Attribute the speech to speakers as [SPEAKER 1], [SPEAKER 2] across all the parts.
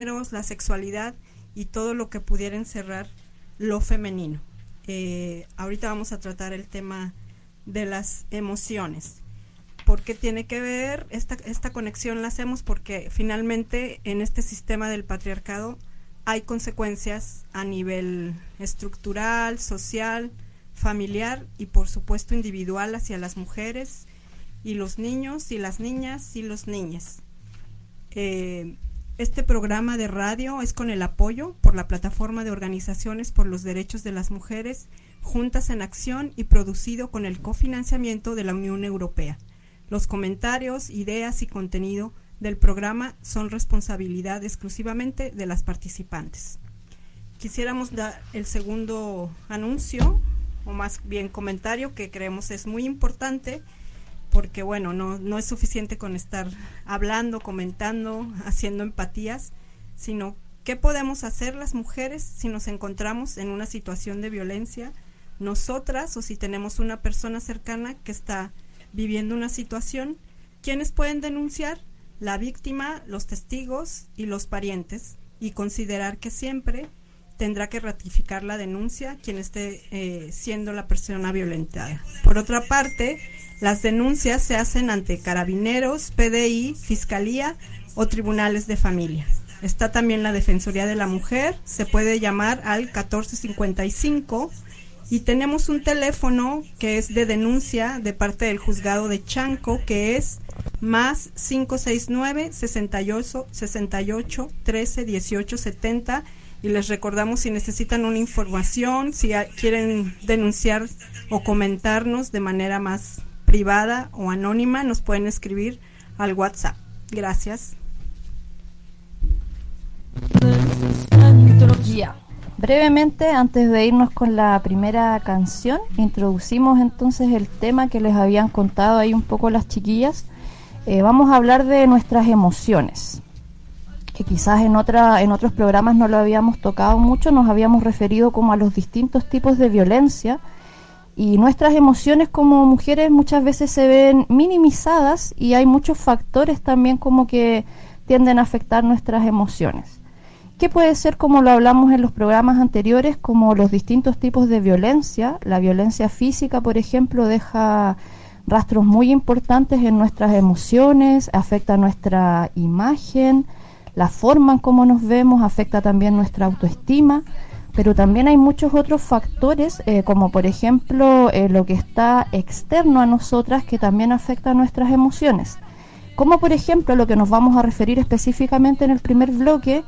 [SPEAKER 1] la sexualidad y todo lo que pudiera encerrar lo femenino. Eh, ahorita vamos a tratar el tema de las emociones. ¿Por qué tiene que ver esta, esta conexión? La hacemos porque finalmente en este sistema del patriarcado hay consecuencias a nivel estructural, social, familiar y por supuesto individual hacia las mujeres y los niños y las niñas y los niños. Eh, este programa de radio es con el apoyo por la plataforma de organizaciones por los derechos de las mujeres Juntas en Acción y producido con el cofinanciamiento de la Unión Europea. Los comentarios, ideas y contenido del programa son responsabilidad exclusivamente de las participantes. Quisiéramos dar el segundo anuncio, o más bien comentario, que creemos es muy importante porque bueno, no, no es suficiente con estar hablando, comentando, haciendo empatías, sino qué podemos hacer las mujeres si nos encontramos en una situación de violencia, nosotras o si tenemos una persona cercana que está viviendo una situación, ¿quiénes pueden denunciar? La víctima, los testigos y los parientes, y considerar que siempre tendrá que ratificar la denuncia quien esté eh, siendo la persona violentada. Por otra parte, las denuncias se hacen ante carabineros, PDI, Fiscalía o tribunales de familia. Está también la Defensoría de la Mujer, se puede llamar al 1455 y tenemos un teléfono que es de denuncia de parte del juzgado de Chanco que es más 569 68 68 13 18 70 y les recordamos si necesitan una información, si quieren denunciar o comentarnos de manera más privada o anónima, nos pueden escribir al WhatsApp. Gracias.
[SPEAKER 2] Brevemente, antes de irnos con la primera canción, introducimos entonces el tema que les habían contado ahí un poco las chiquillas. Eh, vamos a hablar de nuestras emociones que quizás en, otra, en otros programas no lo habíamos tocado mucho, nos habíamos referido como a los distintos tipos de violencia y nuestras emociones como mujeres muchas veces se ven minimizadas y hay muchos factores también como que tienden a afectar nuestras emociones. ¿Qué puede ser como lo hablamos en los programas anteriores, como los distintos tipos de violencia? La violencia física, por ejemplo, deja rastros muy importantes en nuestras emociones, afecta nuestra imagen, la forma en cómo nos vemos afecta también nuestra autoestima, pero también hay muchos otros factores, eh, como por ejemplo eh, lo que está externo a nosotras que también afecta nuestras emociones. Como por ejemplo lo que nos vamos a referir específicamente en el primer bloque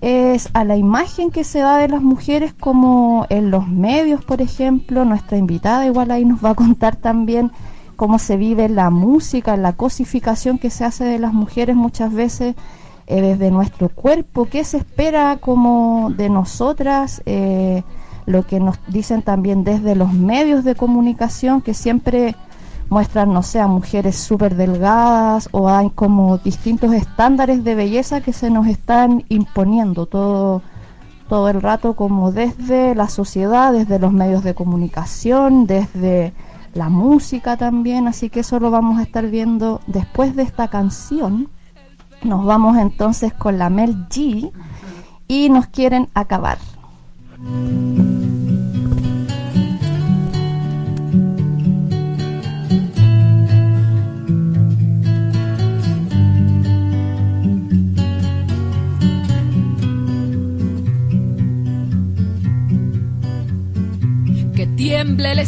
[SPEAKER 2] es a la imagen que se da de las mujeres como en los medios, por ejemplo, nuestra invitada igual ahí nos va a contar también cómo se vive la música, la cosificación que se hace de las mujeres muchas veces eh, desde nuestro cuerpo, qué se espera como de nosotras, eh, lo que nos dicen también desde los medios de comunicación que siempre muestran, no sé, a mujeres súper delgadas o hay como distintos estándares de belleza que se nos están imponiendo todo, todo el rato como desde la sociedad, desde los medios de comunicación, desde la música también, así que eso lo vamos a estar viendo después de esta canción. Nos vamos entonces con la Mel G y nos quieren acabar.
[SPEAKER 3] Que tiemble el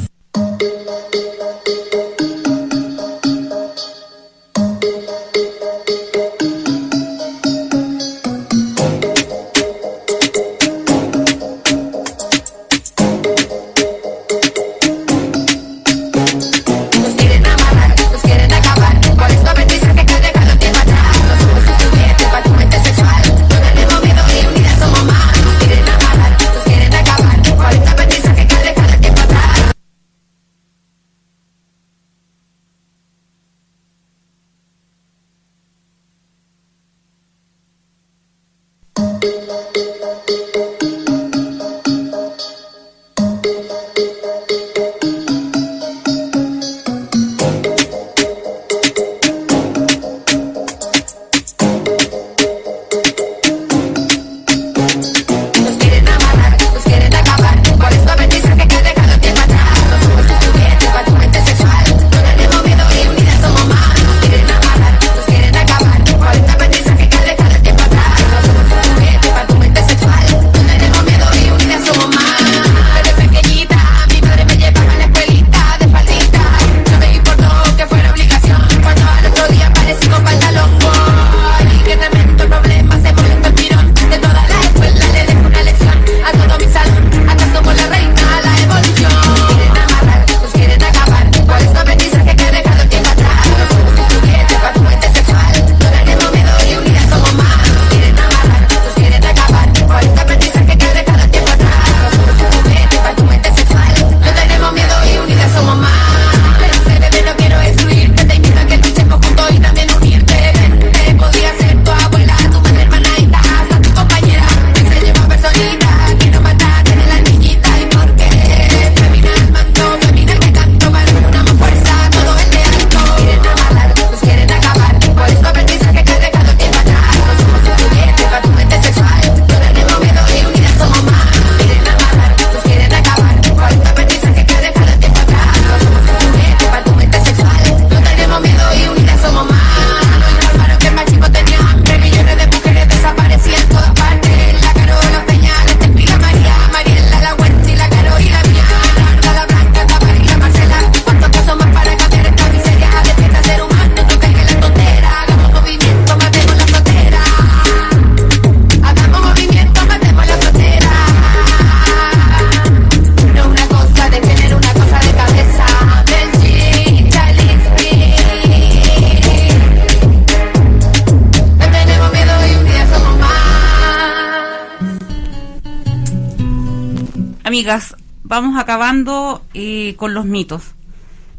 [SPEAKER 3] vamos acabando eh, con los mitos.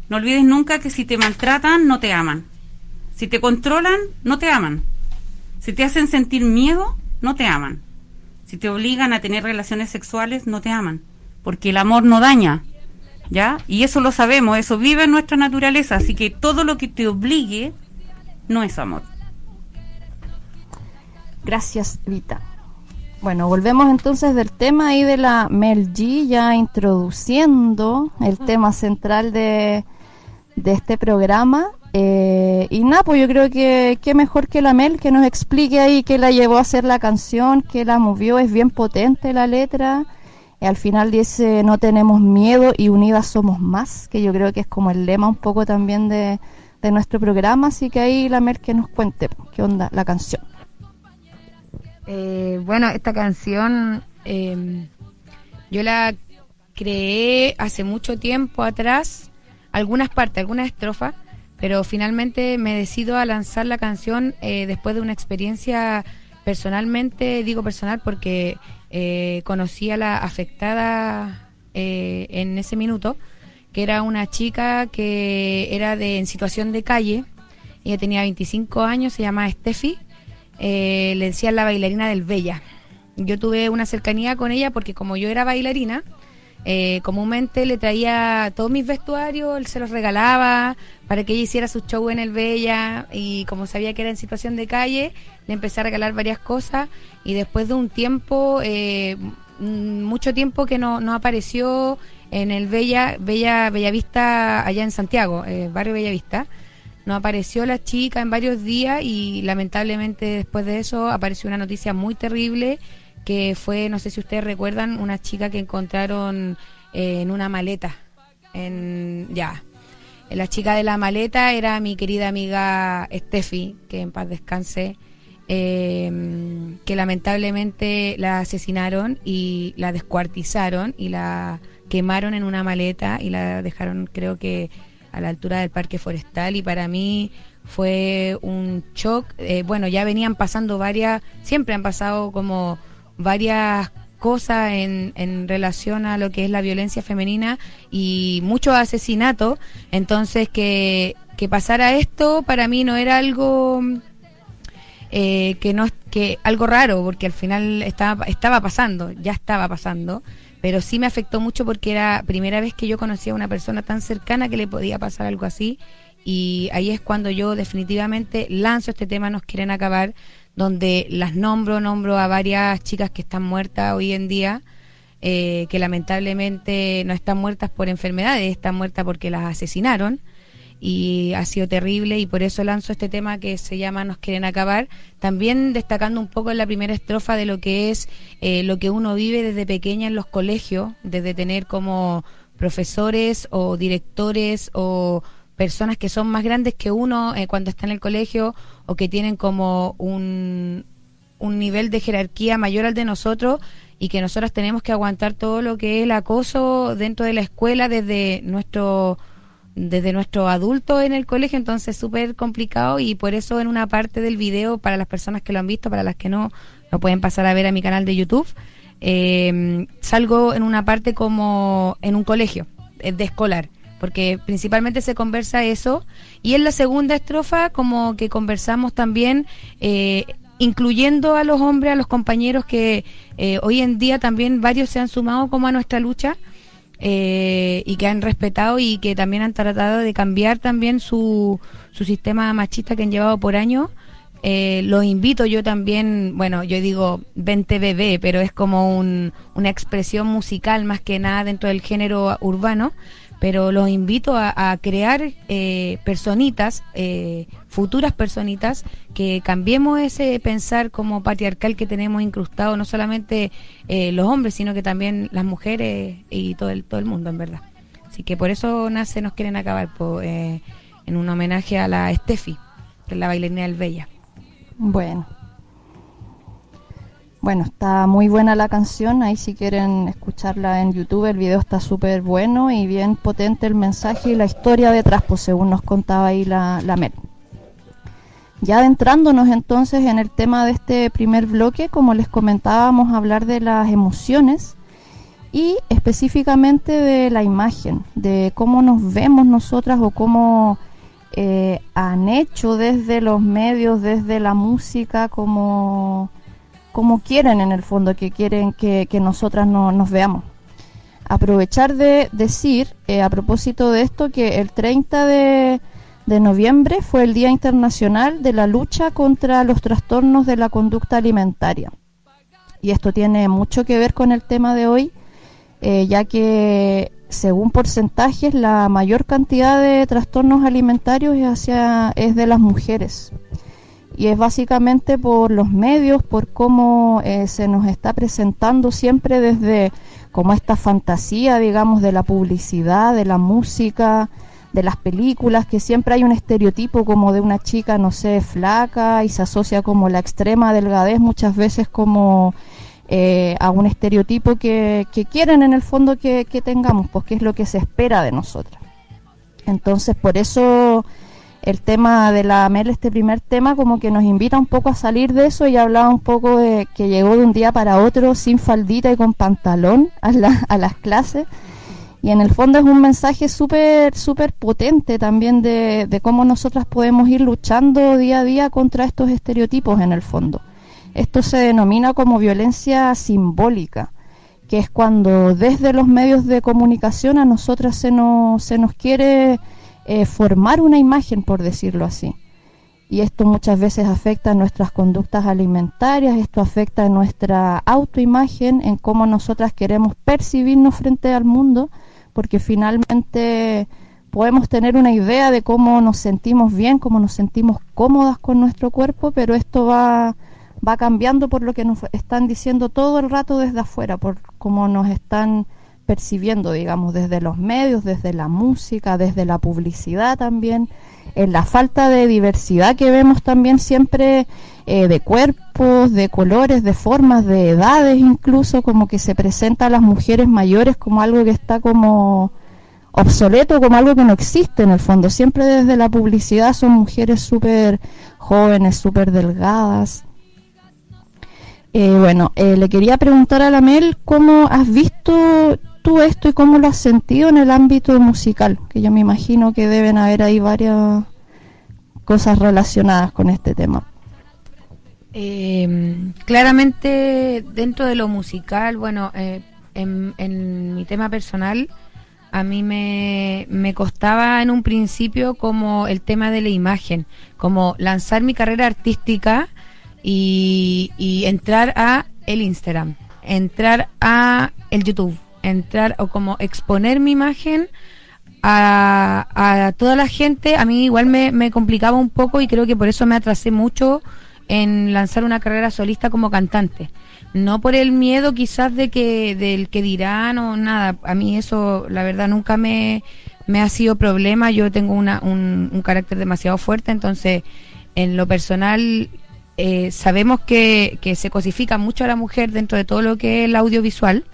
[SPEAKER 3] No olvides nunca que si te maltratan, no te aman. Si te controlan, no te aman. Si te hacen sentir miedo, no te aman. Si te obligan a tener relaciones sexuales, no te aman. Porque el amor no daña. ¿Ya? Y eso lo sabemos, eso vive en nuestra naturaleza. Así que todo lo que te obligue no es amor.
[SPEAKER 2] Gracias, Vita. Bueno, volvemos entonces del tema ahí de la Mel G, ya introduciendo el tema central de, de este programa. Eh, y nada, pues yo creo que qué mejor que la Mel que nos explique ahí qué la llevó a hacer la canción, qué la movió, es bien potente la letra. Y al final dice, no tenemos miedo y unidas somos más, que yo creo que es como el lema un poco también de, de nuestro programa. Así que ahí la Mel que nos cuente qué onda la canción.
[SPEAKER 4] Eh, bueno, esta canción em, yo la creé hace mucho tiempo atrás, algunas partes, algunas estrofas, pero finalmente me decido a lanzar la canción eh, después de una experiencia personalmente, digo personal porque eh, conocí a la afectada en ese minuto, que era una chica que era de en situación de calle, ella tenía 25 años, se llama Steffi, eh, le decían la bailarina del Bella. Yo tuve una cercanía con ella porque como yo era bailarina, eh, comúnmente le traía todos mis vestuarios, él se los regalaba para que ella hiciera su show en el Bella y como sabía que era en situación de calle, le empecé a regalar varias cosas y después de un tiempo, eh, mucho tiempo que no, no apareció en el Bella, Bella, Bellavista allá en Santiago, barrio Bellavista no apareció la chica en varios días y lamentablemente después de eso apareció una noticia muy terrible que fue, no sé si ustedes recuerdan, una chica que encontraron eh, en una maleta. En, ya. La chica de la maleta era mi querida amiga Steffi, que en paz descanse, em, que lamentablemente la asesinaron y la descuartizaron y la quemaron en una maleta y la dejaron, creo que a la altura del parque forestal y para mí fue un shock. Eh, bueno, ya venían pasando varias, siempre han pasado como varias cosas en, en relación a lo que es la violencia femenina y muchos asesinatos. Entonces, que, que pasara esto para mí no era algo eh, que no que algo raro, porque al final estaba, estaba pasando, ya estaba pasando pero sí me afectó mucho porque era primera vez que yo conocía a una persona tan cercana que le podía pasar algo así. Y ahí es cuando yo definitivamente lanzo este tema Nos quieren acabar, donde las nombro, nombro a varias chicas que están muertas hoy en día, eh, que lamentablemente no están muertas por enfermedades, están muertas porque las asesinaron y ha sido terrible y por eso lanzo este tema que se llama Nos quieren acabar, también destacando un poco en la primera estrofa de lo que es eh, lo que uno vive desde pequeña en los colegios, desde tener como profesores o directores o personas que son más grandes que uno eh, cuando está en el colegio o que tienen como un, un nivel de jerarquía mayor al de nosotros y que nosotras tenemos que aguantar todo lo que es el acoso dentro de la escuela desde nuestro desde nuestro adulto en el colegio, entonces es súper complicado y por eso en una parte del video, para las personas que lo han visto, para las que no, lo pueden pasar a ver a mi canal de YouTube, eh, salgo en una parte como en un colegio, eh, de escolar, porque principalmente se conversa eso, y en la segunda estrofa como que conversamos también... Eh, incluyendo a los hombres, a los compañeros que hoy en día también varios se han sumado como a nuestra lucha, eh, y que han respetado y que también han tratado de cambiar también su, su sistema machista que han llevado por años. Eh, los invito yo también, bueno, yo digo 20 bebé, pero es como un, una expresión musical más que nada dentro del género urbano pero los invito a, crear eh, personitas, eh, futuras personitas, que cambiemos ese pensar como patriarcal que tenemos incrustado, no solamente eh, los hombres, sino que también las mujeres y todo el, todo el mundo, en verdad. Así que por eso nace Nos Quieren Acabar, en un homenaje a la Steffi, que la bailarina del Bella.
[SPEAKER 2] Bueno. Bueno, está muy buena la canción, ahí si quieren escucharla en YouTube, el video está súper bueno y bien potente el mensaje y la historia detrás, pues según nos contaba ahí la, Mel. Ya adentrándonos entonces en el tema de este primer bloque, como les comentábamos, hablar de las emociones y específicamente de la imagen, de cómo nos vemos nosotras o cómo eh, han hecho desde los medios, desde la música, como, como quieren en el fondo, que quieren que, nosotras no, nos veamos. Aprovechar de decir, eh, a propósito de esto, que el 30 de, noviembre fue el Día Internacional de la Lucha contra los Trastornos de la Conducta Alimentaria. Y esto tiene mucho que ver con el tema de hoy, eh, ya que según porcentajes, la mayor cantidad de trastornos alimentarios es, es de las mujeres. Y es básicamente por los medios, por cómo eh, se nos está presentando siempre desde como esta fantasía, digamos, de la publicidad, de la música, de las películas, que siempre hay un estereotipo como de una chica, no sé, flaca y se asocia como la extrema delgadez muchas veces como eh, a un estereotipo que, quieren en el fondo que, tengamos, pues que es lo que se espera de nosotras. Entonces, por eso el tema de la Mel, este primer tema, como que nos invita un poco a salir de eso y hablaba un poco de que llegó de un día para otro sin faldita y con pantalón a, a las clases. Y en el fondo es un mensaje súper, súper potente también de, de cómo nosotras podemos ir luchando día a día contra estos estereotipos en el fondo. Esto se denomina como violencia simbólica, que es cuando desde los medios de comunicación a nosotras se nos, se nos quiere eh, formar una imagen, por decirlo así. Y esto muchas veces afecta nuestras conductas alimentarias, esto afecta nuestra autoimagen, en cómo nosotras queremos percibirnos frente al mundo, porque finalmente podemos tener una idea de cómo nos sentimos bien, cómo nos sentimos cómodas con nuestro cuerpo, pero esto va va cambiando por lo que nos están diciendo todo el rato desde afuera, por cómo nos están percibiendo, digamos, desde los medios, desde la música, desde la publicidad también, en la falta de diversidad que vemos también siempre eh, de cuerpos, de colores, de formas, de edades incluso, como que se presenta a las mujeres mayores como algo que está como obsoleto, como algo que no existe en el fondo. Siempre desde la publicidad son mujeres súper jóvenes, súper delgadas, eh, bueno, eh, le quería preguntar a la Mel cómo has visto tú esto y cómo lo has sentido en el ámbito musical, que yo me imagino que deben haber ahí varias cosas relacionadas con este tema.
[SPEAKER 4] Em, claramente dentro de lo musical, bueno, eh, en, mi tema personal, a mí me, me, costaba en un principio como el tema de la imagen, como lanzar mi carrera artística y, entrar a el Instagram, entrar a el YouTube, entrar o como exponer mi imagen a, a toda la gente, a mí igual me, me complicaba un poco y creo que por eso me atrasé mucho en lanzar una carrera solista como cantante. No por el miedo quizás de que del que dirán o nada. A mí eso, la verdad, nunca me, me ha sido problema. Yo tengo una, un, un carácter demasiado fuerte, entonces en lo personal eh, sabemos que, se cosifica mucho a la mujer dentro de todo lo que es el audiovisual.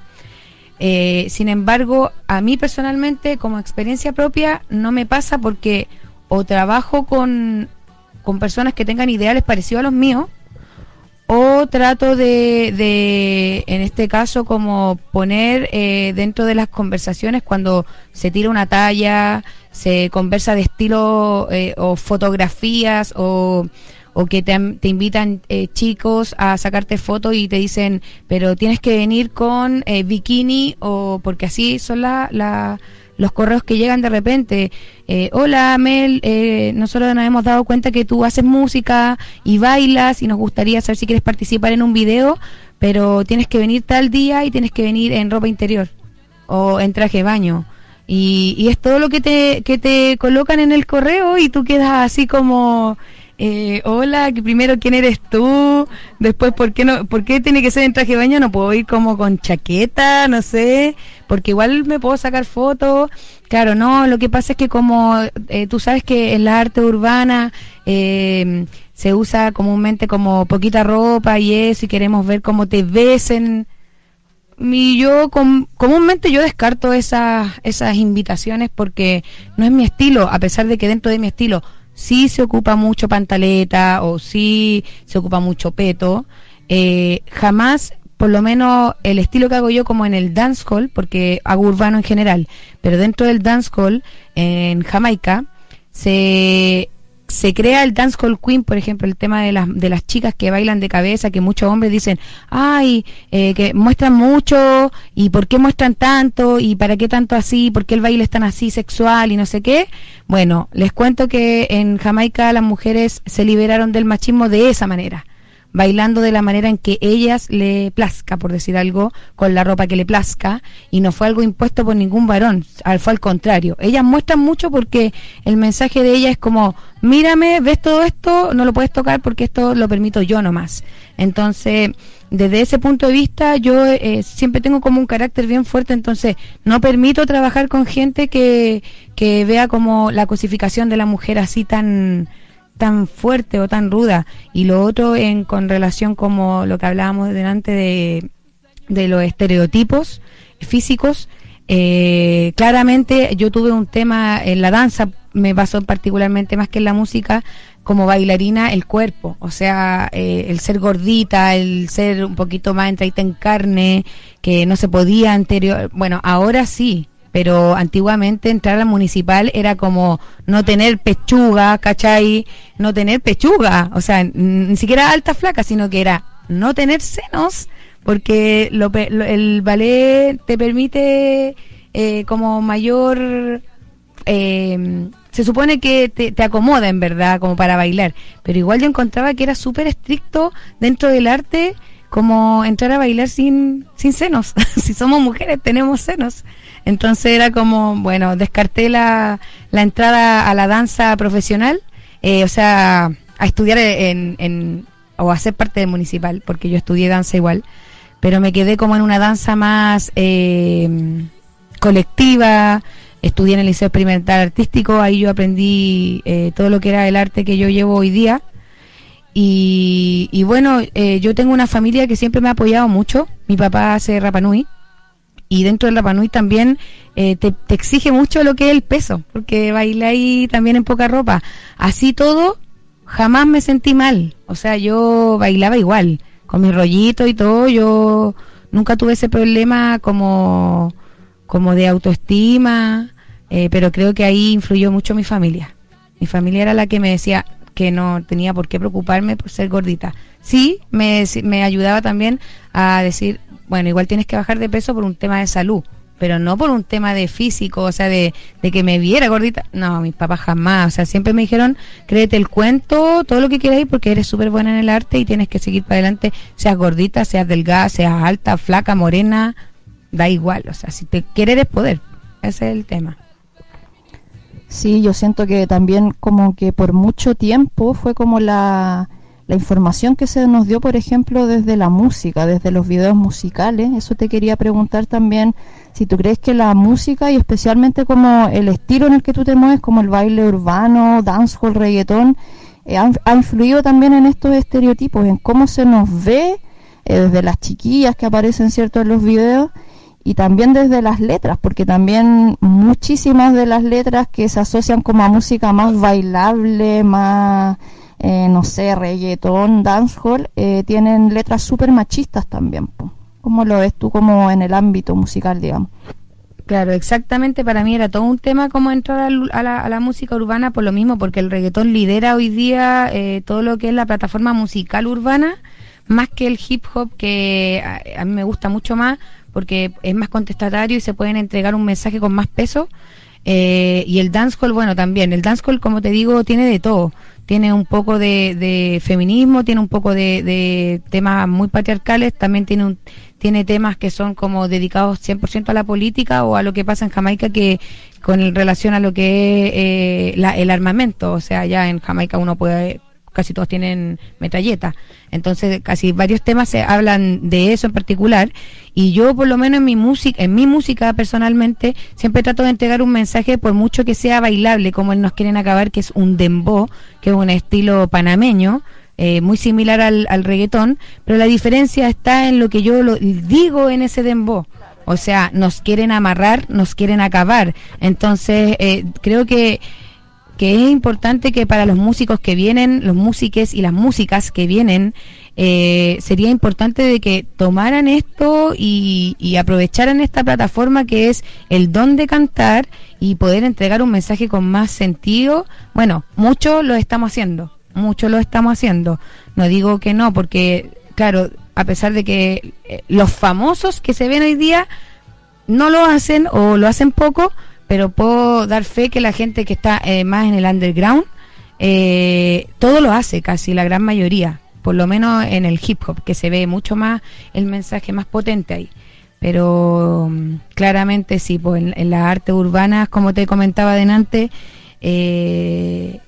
[SPEAKER 4] Eh, sin embargo, a mí personalmente, como experiencia propia, no me pasa porque o trabajo con, con personas que tengan ideales parecidos a los míos, o trato de, de en este caso, como poner eh, dentro de las conversaciones cuando se tira una talla, se conversa de estilo o fotografías o o que te, te invitan eh, chicos a sacarte fotos y te dicen, pero tienes que venir con eh, bikini o porque así son la, los correos que llegan de repente. Eh, Hola Mel, nosotros nos hemos dado cuenta que tú haces música y bailas y nos gustaría saber si quieres participar en un video, pero tienes que venir tal día y tienes que venir en ropa interior o en traje baño. Y, y es todo lo que te, que te colocan en el correo y tú quedas así como eh, hola, primero quién eres tú, después por qué no, por qué tiene que ser en traje de baño, no puedo ir como con chaqueta, no sé, porque igual me puedo sacar fotos. Claro, no, lo que pasa es que como eh, tú sabes que en la arte urbana eh, se usa comúnmente como poquita ropa y eso, y queremos ver cómo te ves en... Y yo comúnmente yo descarto esas, esas invitaciones porque no es mi estilo, a pesar de que dentro de mi estilo si se ocupa mucho pantaleta o si se ocupa mucho peto, eh, jamás por lo menos el estilo que hago yo como en el dancehall, porque hago urbano en general, pero dentro del dancehall en Jamaica se se crea el dance call queen, por ejemplo, el tema de las, de las chicas que bailan de cabeza, que muchos hombres dicen, ay, eh, que muestran mucho, y por qué muestran tanto, y para qué tanto así, por qué el baile es tan así sexual y no sé qué. Bueno, les cuento que en Jamaica las mujeres se liberaron del machismo de esa manera bailando de la manera en que ellas le plazca, por decir algo, con la ropa que le plazca, y no fue algo impuesto por ningún varón, fue al contrario. Ellas muestran mucho porque el mensaje de ella es como, mírame, ves todo esto, no lo puedes tocar porque esto lo permito yo nomás. Entonces, desde ese punto de vista, yo eh, siempre tengo como un carácter bien fuerte, entonces no permito trabajar con gente que, que vea como la cosificación de la mujer así tan tan fuerte o tan ruda. Y lo otro en, con relación como lo que hablábamos delante de, de los estereotipos físicos, eh, claramente yo tuve un tema en la danza, me pasó particularmente más que en la música, como bailarina, el cuerpo, o sea, eh, el ser gordita, el ser un poquito más entradita en carne, que no se podía anterior, bueno, ahora sí, pero antiguamente entrar al municipal era como no tener pechuga, ¿cachai? No tener pechuga, o sea, ni siquiera alta flaca, sino que era no tener senos, porque lo, el ballet te permite eh, como mayor... Eh, se supone que te, te, acomoda en verdad como para bailar, pero igual yo encontraba que era súper estricto dentro del arte como entrar a bailar sin, sin senos. si somos mujeres tenemos senos. Entonces era como, bueno, descarté la, la entrada a la danza profesional, eh, o sea, a estudiar en, en, o a ser parte del municipal, porque yo estudié danza igual, pero me quedé como en una danza más eh, colectiva, estudié en el Liceo Experimental Artístico, ahí yo aprendí eh, todo lo que era el arte que yo llevo hoy día. Y, y bueno, yo tengo una familia que siempre me ha apoyado mucho. Mi papá hace Rapanui, y dentro del Rapanui también eh, te, exige mucho lo que es el peso, porque bailé ahí también en poca ropa. Así todo, jamás me sentí mal. O sea, yo bailaba igual, con mi rollito y todo, yo nunca tuve ese problema como, como de autoestima, eh, pero creo que ahí influyó mucho mi familia. Mi familia era la que me decía que no tenía por qué preocuparme por ser gordita. Sí, me, me ayudaba también a decir, bueno, igual tienes que bajar de peso por un tema de salud, pero no por un tema de físico, o sea, de, que me viera gordita. No, mis papás jamás, o sea, siempre me dijeron, créete el cuento, todo lo que quieras porque eres súper buena en el arte y tienes que seguir para adelante, seas gordita, seas delgada, seas alta, flaca, morena, da igual, o sea, si te quieres es poder, ese es el tema.
[SPEAKER 2] Sí, yo siento que también como que por mucho tiempo fue como la la información que se nos dio, por ejemplo, desde la música, desde los videos musicales. Eso te quería preguntar también si tú crees que la música y especialmente como el estilo en el que tú te mueves, como el baile urbano, dancehall, reggaetón, eh, ha, influido también en estos estereotipos, en cómo se nos ve eh, desde las chiquillas que aparecen cierto en los videos y también desde las letras, porque también muchísimas de las letras que se asocian como a música más bailable, más eh, no sé, reggaetón, dancehall, eh, tienen letras súper machistas también. ¿Cómo lo ves tú como en el ámbito musical, digamos?
[SPEAKER 4] Claro, exactamente. Para mí era todo un tema como entrar a, la, música urbana por lo mismo, porque el reggaetón lidera hoy día eh, todo lo que es la plataforma musical urbana, más que el hip hop, que a, mí me gusta mucho más, porque es más contestatario y se pueden entregar un mensaje con más peso. y el dancehall, bueno, también. El dancehall, como te digo, tiene de todo tiene un poco de, feminismo, tiene un poco de, temas muy patriarcales, también tiene un, tiene temas que son como dedicados 100% a la política o a lo que pasa en Jamaica que con relación a lo que es eh, el armamento, o sea, ya en Jamaica uno puede casi todos tienen metralleta. Entonces, casi varios temas se hablan de eso en particular. Y yo, por lo menos en mi música, en mi música personalmente, siempre trato de entregar un mensaje, por mucho que sea bailable, como nos quieren acabar, que es un dembow, que es un estilo panameño, eh, muy similar al, al, reggaetón, pero la diferencia está en lo que yo lo digo en ese dembow. O sea, nos quieren amarrar, nos quieren acabar. Entonces, eh, creo que que es importante que para los músicos que vienen, los músiques y las músicas que vienen, eh, sería importante de que tomaran esto y, y, aprovecharan esta plataforma que es el don de cantar y poder entregar un mensaje con más sentido. Bueno, mucho lo estamos haciendo, mucho lo estamos haciendo. No digo que no, porque claro, a pesar de que eh, los famosos que se ven hoy día no lo hacen o lo hacen poco, pero puedo dar fe que la gente que está eh, más en el underground, eh, todo lo hace, casi la gran mayoría, por lo menos en el hip hop, que se ve mucho más el mensaje más potente ahí. Pero mm, claramente sí, pues en, las artes urbanas, como te comentaba adelante, eh,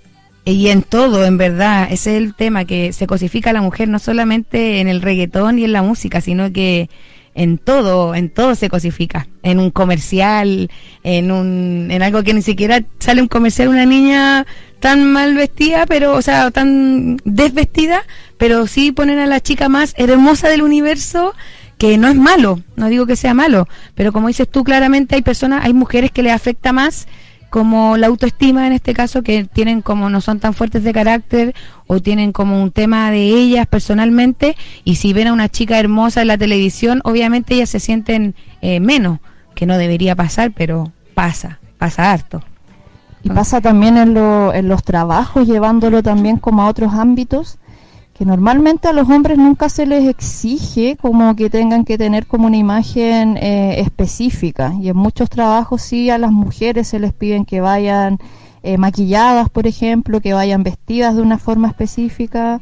[SPEAKER 4] y en todo, en verdad, ese es el tema, que se cosifica a la mujer no solamente en el reggaetón y en la música, sino que en todo, en todo se cosifica. En un comercial, en un, en algo que ni siquiera sale un comercial una niña tan mal vestida, pero, o sea, tan desvestida, pero sí ponen a la chica más hermosa del universo, que no es malo, no digo que sea malo, pero como dices tú claramente hay personas, hay mujeres que le afecta más como la autoestima en este caso, que tienen como no son tan fuertes de carácter o tienen como un tema de ellas personalmente, y si ven a una chica hermosa en la televisión, obviamente ellas se sienten eh, menos, que no debería pasar, pero pasa, pasa harto.
[SPEAKER 2] Y pasa también en, lo, en los trabajos, llevándolo también como a otros ámbitos que normalmente a los hombres nunca se les exige como que tengan que tener como una imagen eh, específica. Y en muchos trabajos sí a las mujeres se les piden que vayan eh, maquilladas por ejemplo que vayan vestidas de una forma específica.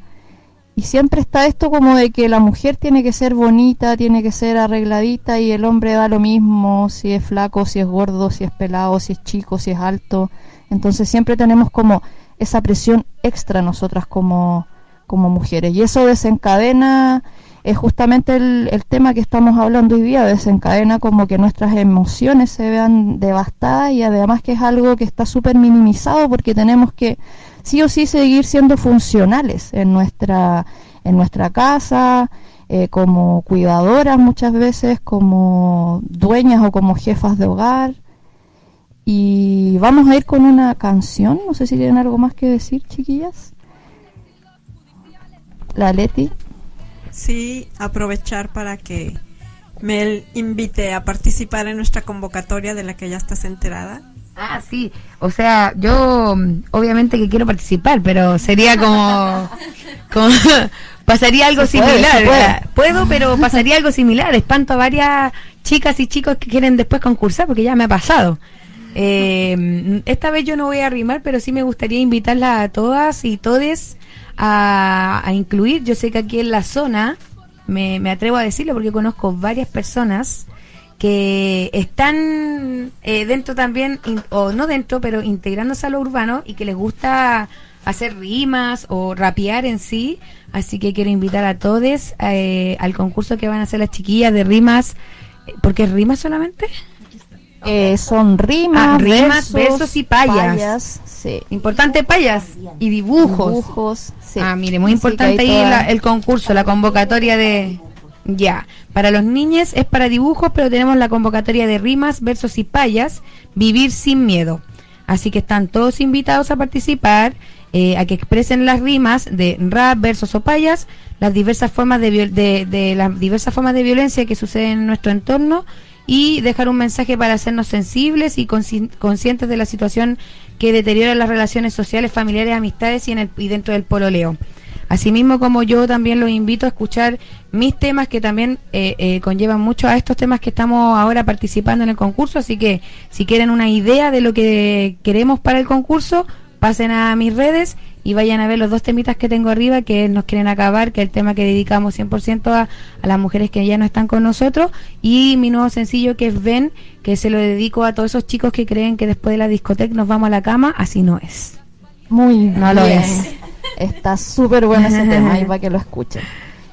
[SPEAKER 2] Y siempre está esto como de que la mujer tiene que ser bonita tiene que ser arregladita y el hombre da lo mismo si es flaco si es gordo si es pelado si es chico si es alto. Entonces siempre tenemos como esa presión extra nosotras como como mujeres. Y eso desencadena, es justamente el, tema que estamos hablando hoy día, desencadena como que nuestras emociones se vean devastadas y además que es algo que está súper minimizado porque tenemos que sí o sí seguir siendo funcionales en nuestra, en nuestra casa, eh, como cuidadoras muchas veces, como dueñas o como jefas de hogar. Y vamos a ir con una canción, no sé si tienen algo más que decir, chiquillas la Leti.
[SPEAKER 1] Sí, aprovechar para que me invite a participar en nuestra convocatoria de la que ya estás enterada.
[SPEAKER 4] Ah, sí. O sea, yo mm, obviamente que quiero participar, pero sería como, pasaría algo similar. Puedo, pero pasaría algo similar. Espanto a varias chicas y chicos que quieren después concursar, porque ya me ha pasado. Eh, esta vez yo no voy a arrimar, pero sí me gustaría invitarlas a todas y todes a, incluir. Yo sé que aquí en la zona, me, me atrevo a decirlo porque conozco varias personas que están eh, dentro también, o no dentro, pero integrándose a lo urbano y que les gusta hacer rimas o rapear en sí. Así que quiero invitar a todos eh, al concurso que van a hacer las chiquillas de rimas. ¿Por es rimas solamente?
[SPEAKER 2] Eh, son rimas,
[SPEAKER 4] ah, rimas versos, y payas. Importante payas y dibujos. Ah, mire, muy importante ahí, el concurso, la convocatoria de... Ya, para los niños es para dibujos, pero tenemos la convocatoria de rimas, versos y payas, vivir sin miedo. Así que están todos invitados a participar, eh, a que expresen las rimas de rap, versos o payas, las diversas formas de, de, de las diversas formas de violencia que suceden en nuestro entorno y dejar un mensaje para hacernos sensibles y conscientes de la situación que deteriora las relaciones sociales, familiares, amistades y, en el, y dentro del pololeo. Asimismo, como yo también los invito a escuchar mis temas que también eh, eh, conllevan mucho a estos temas que estamos ahora participando en el concurso, así que si quieren una idea de lo que queremos para el concurso, pasen a mis redes y vayan a ver los dos temitas que tengo arriba que nos quieren acabar, que es el tema que dedicamos 100% a, a las mujeres que ya no están con nosotros y mi nuevo sencillo que es Ven, que se lo dedico a todos esos chicos que creen que después de la discoteca nos vamos a la cama, así no es.
[SPEAKER 2] Muy no lo es. Está súper bueno ese tema y para que lo escuchen.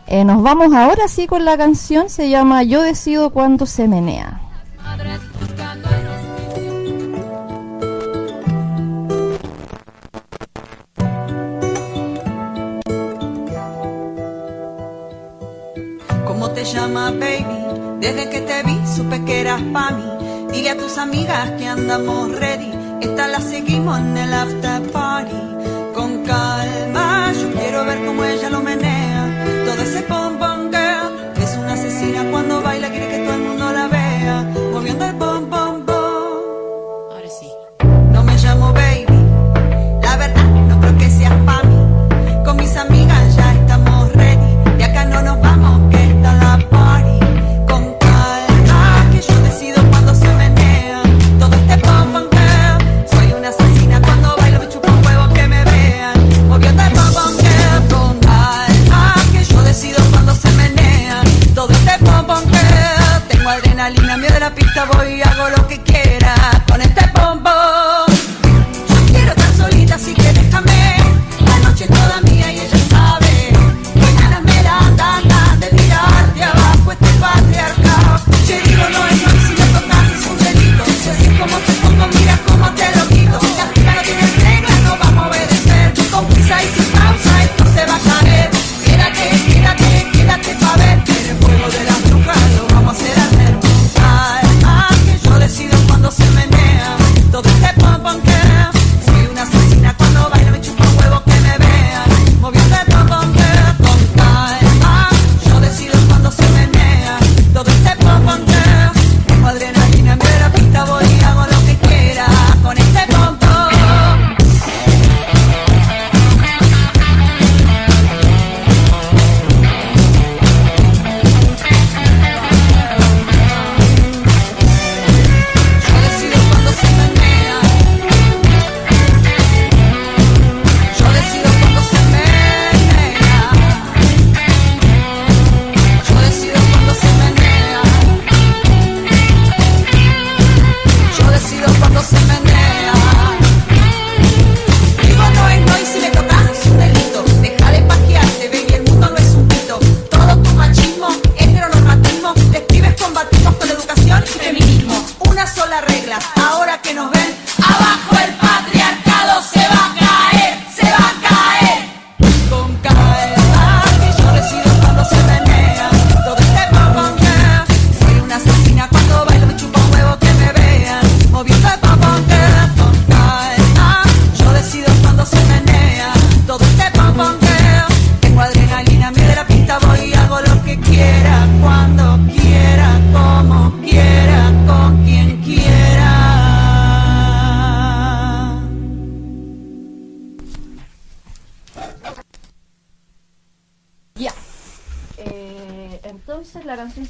[SPEAKER 2] Eh, nos vamos ahora sí con la canción, se llama Yo decido cuándo se menea.
[SPEAKER 5] Te llama baby? Desde que te vi supe que eras pa' mí. Dile a tus amigas que andamos ready, esta la seguimos en el after party. Con calma, yo quiero ver cómo ella lo menea. Todo ese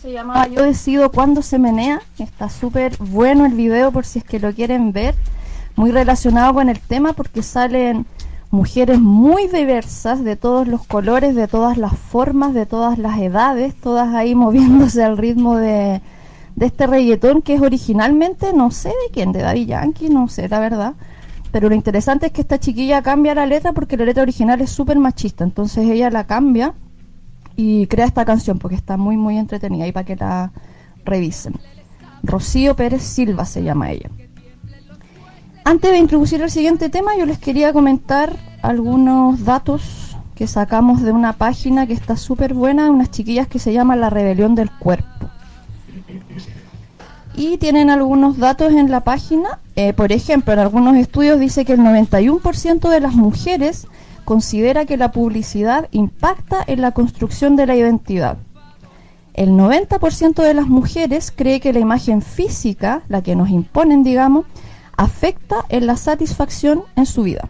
[SPEAKER 2] se llamaba Yo decido cuándo se menea. Está súper bueno el video por si es que lo quieren ver. Muy relacionado con el tema porque salen mujeres muy diversas, de todos los colores, de todas las formas, de todas las edades, todas ahí moviéndose al ritmo de, de este reggaetón que es originalmente, no sé de quién, de Daddy Yankee, no sé la verdad. Pero lo interesante es que esta chiquilla cambia la letra porque la letra original es súper machista. Entonces ella la cambia y crea esta canción porque está muy, muy entretenida y para que la revisen. Rocío Pérez Silva se llama ella. Antes de introducir el siguiente tema, yo les quería comentar algunos datos que sacamos de una página que está súper buena, de unas chiquillas que se llama La Rebelión del Cuerpo. Y tienen algunos datos en la página. Eh, por ejemplo, en algunos estudios dice que el 91% de las mujeres considera que la publicidad impacta en la construcción de la identidad. El 90% de las mujeres cree que la imagen física, la que nos imponen, digamos, afecta en la satisfacción en su vida.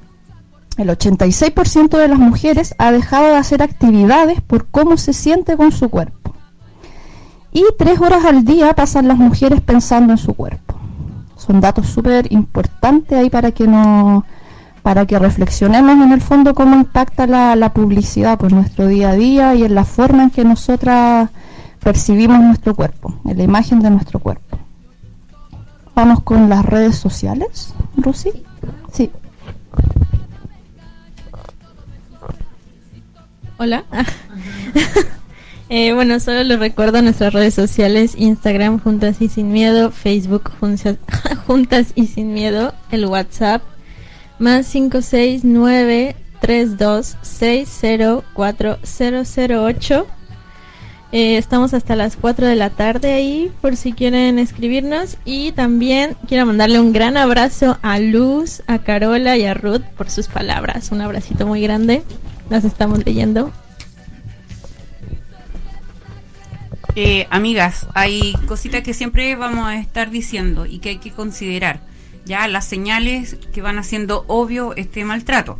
[SPEAKER 2] El 86% de las mujeres ha dejado de hacer actividades por cómo se siente con su cuerpo. Y tres horas al día pasan las mujeres pensando en su cuerpo. Son datos súper importantes ahí para que no, para que reflexionemos en el fondo cómo impacta la, la publicidad por nuestro día a día y en la forma en que nosotras percibimos nuestro cuerpo, en la imagen de nuestro cuerpo. Vamos con las redes sociales, Rosy. Sí.
[SPEAKER 6] Hola. Eh, bueno, solo les recuerdo nuestras redes sociales, Instagram Juntas y Sin Miedo, Facebook Juntas, Juntas y Sin Miedo, el WhatsApp más 569 32604008 Eh, estamos hasta las 4 de la tarde ahí por si quieren escribirnos. Y también quiero mandarle un gran abrazo a Luz, a Carola y a Ruth por sus palabras. Un abracito muy grande. Las estamos leyendo.
[SPEAKER 3] Eh, amigas, hay cositas que siempre vamos a estar diciendo y que hay que considerar. Ya las señales que van haciendo obvio este maltrato.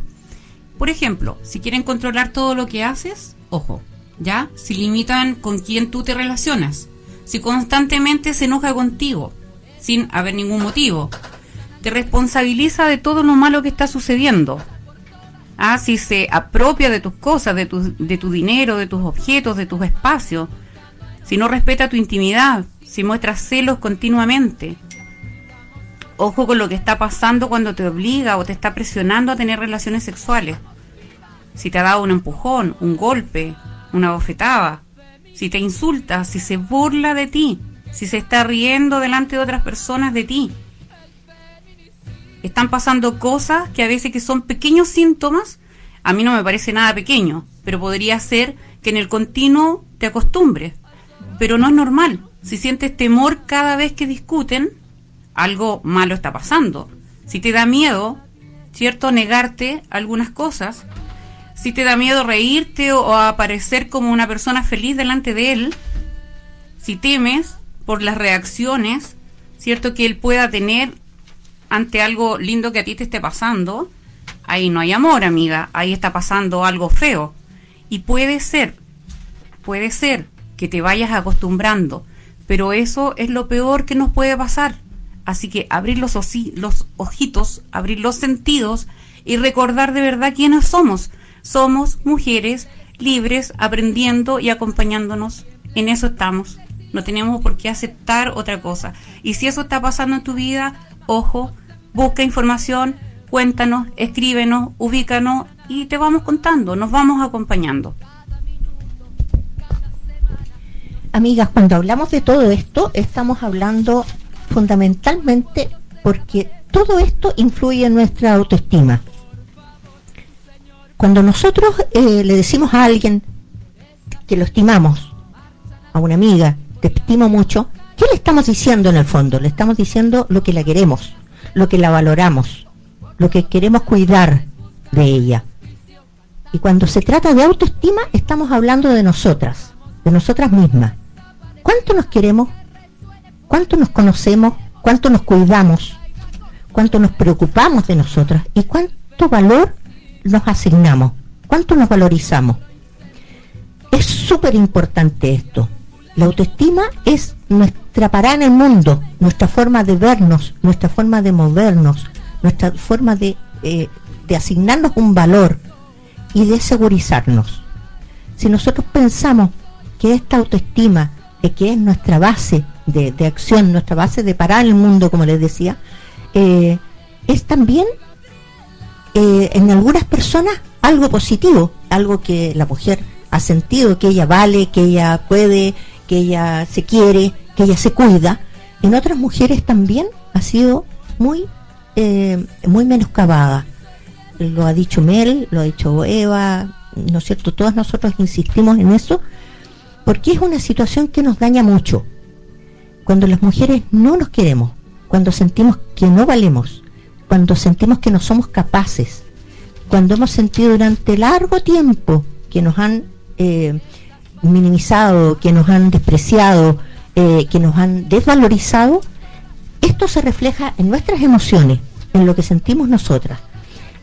[SPEAKER 3] Por ejemplo, si quieren controlar todo lo que haces, ojo, ¿ya? Si limitan con quién tú te relacionas, si constantemente se enoja contigo, sin haber ningún motivo, te responsabiliza de todo lo malo que está sucediendo. Ah, si se apropia de tus cosas, de tu, de tu dinero, de tus objetos, de tus espacios, si no respeta tu intimidad, si muestra celos continuamente. Ojo con lo que está pasando cuando te obliga o te está presionando a tener relaciones sexuales. Si te ha dado un empujón, un golpe, una bofetada, si te insulta, si se burla de ti, si se está riendo delante de otras personas de ti. Están pasando cosas que a veces que son pequeños síntomas, a mí no me parece nada pequeño, pero podría ser que en el continuo te acostumbres. Pero no es normal. Si sientes temor cada vez que discuten, algo malo está pasando. Si te da miedo, ¿cierto? Negarte algunas cosas, si te da miedo reírte o, aparecer como una persona feliz delante de él, si temes por las reacciones, ¿cierto? Que él pueda tener ante algo lindo que a ti te esté pasando, ahí no hay amor, amiga, ahí está pasando algo feo. Y puede ser, puede ser que te vayas acostumbrando, pero eso es lo peor que nos puede pasar. Así que abrir los, los ojitos, abrir los sentidos y recordar de verdad quiénes somos somos mujeres libres, aprendiendo y acompañándonos. En eso estamos. No tenemos por qué aceptar otra cosa. Y si eso está pasando en tu vida, ojo, busca información, cuéntanos, escríbenos, ubícanos y te vamos contando, nos vamos acompañando.
[SPEAKER 7] Amigas, cuando hablamos de todo esto, estamos hablando fundamentalmente porque todo esto influye en nuestra autoestima. Cuando nosotros eh, le decimos a alguien que lo estimamos, a una amiga, te estimo mucho, ¿qué le estamos diciendo en el fondo? Le estamos diciendo lo que la queremos, lo que la valoramos, lo que queremos cuidar de ella. Y cuando se trata de autoestima, estamos hablando de nosotras, de nosotras mismas. ¿Cuánto nos queremos? ¿Cuánto nos conocemos? ¿Cuánto nos cuidamos? ¿Cuánto nos preocupamos de nosotras? ¿Y cuánto valor nos asignamos, cuánto nos valorizamos. Es súper importante esto. La autoestima es nuestra parada en el mundo, nuestra forma de vernos, nuestra forma de movernos, nuestra forma de, eh, de asignarnos un valor y de segurizarnos. Si nosotros pensamos que esta autoestima, que es nuestra base de, acción, nuestra base de parar el mundo, como les decía, eh, es también eh, en algunas personas algo positivo, algo que la mujer ha sentido, que ella vale, que ella puede, que ella se quiere, que ella se cuida. En otras mujeres también ha sido muy, eh, muy menoscabada. Lo ha dicho Mel, lo ha dicho Eva, ¿no es cierto? Todas nosotros insistimos en eso, porque es una situación que nos daña mucho. Cuando las mujeres no nos queremos, cuando sentimos que no valemos, cuando sentimos que no somos capaces, cuando hemos sentido durante largo tiempo que nos han eh, minimizado, que nos han despreciado, eh, que nos han desvalorizado, esto se refleja en nuestras emociones, en lo que sentimos nosotras.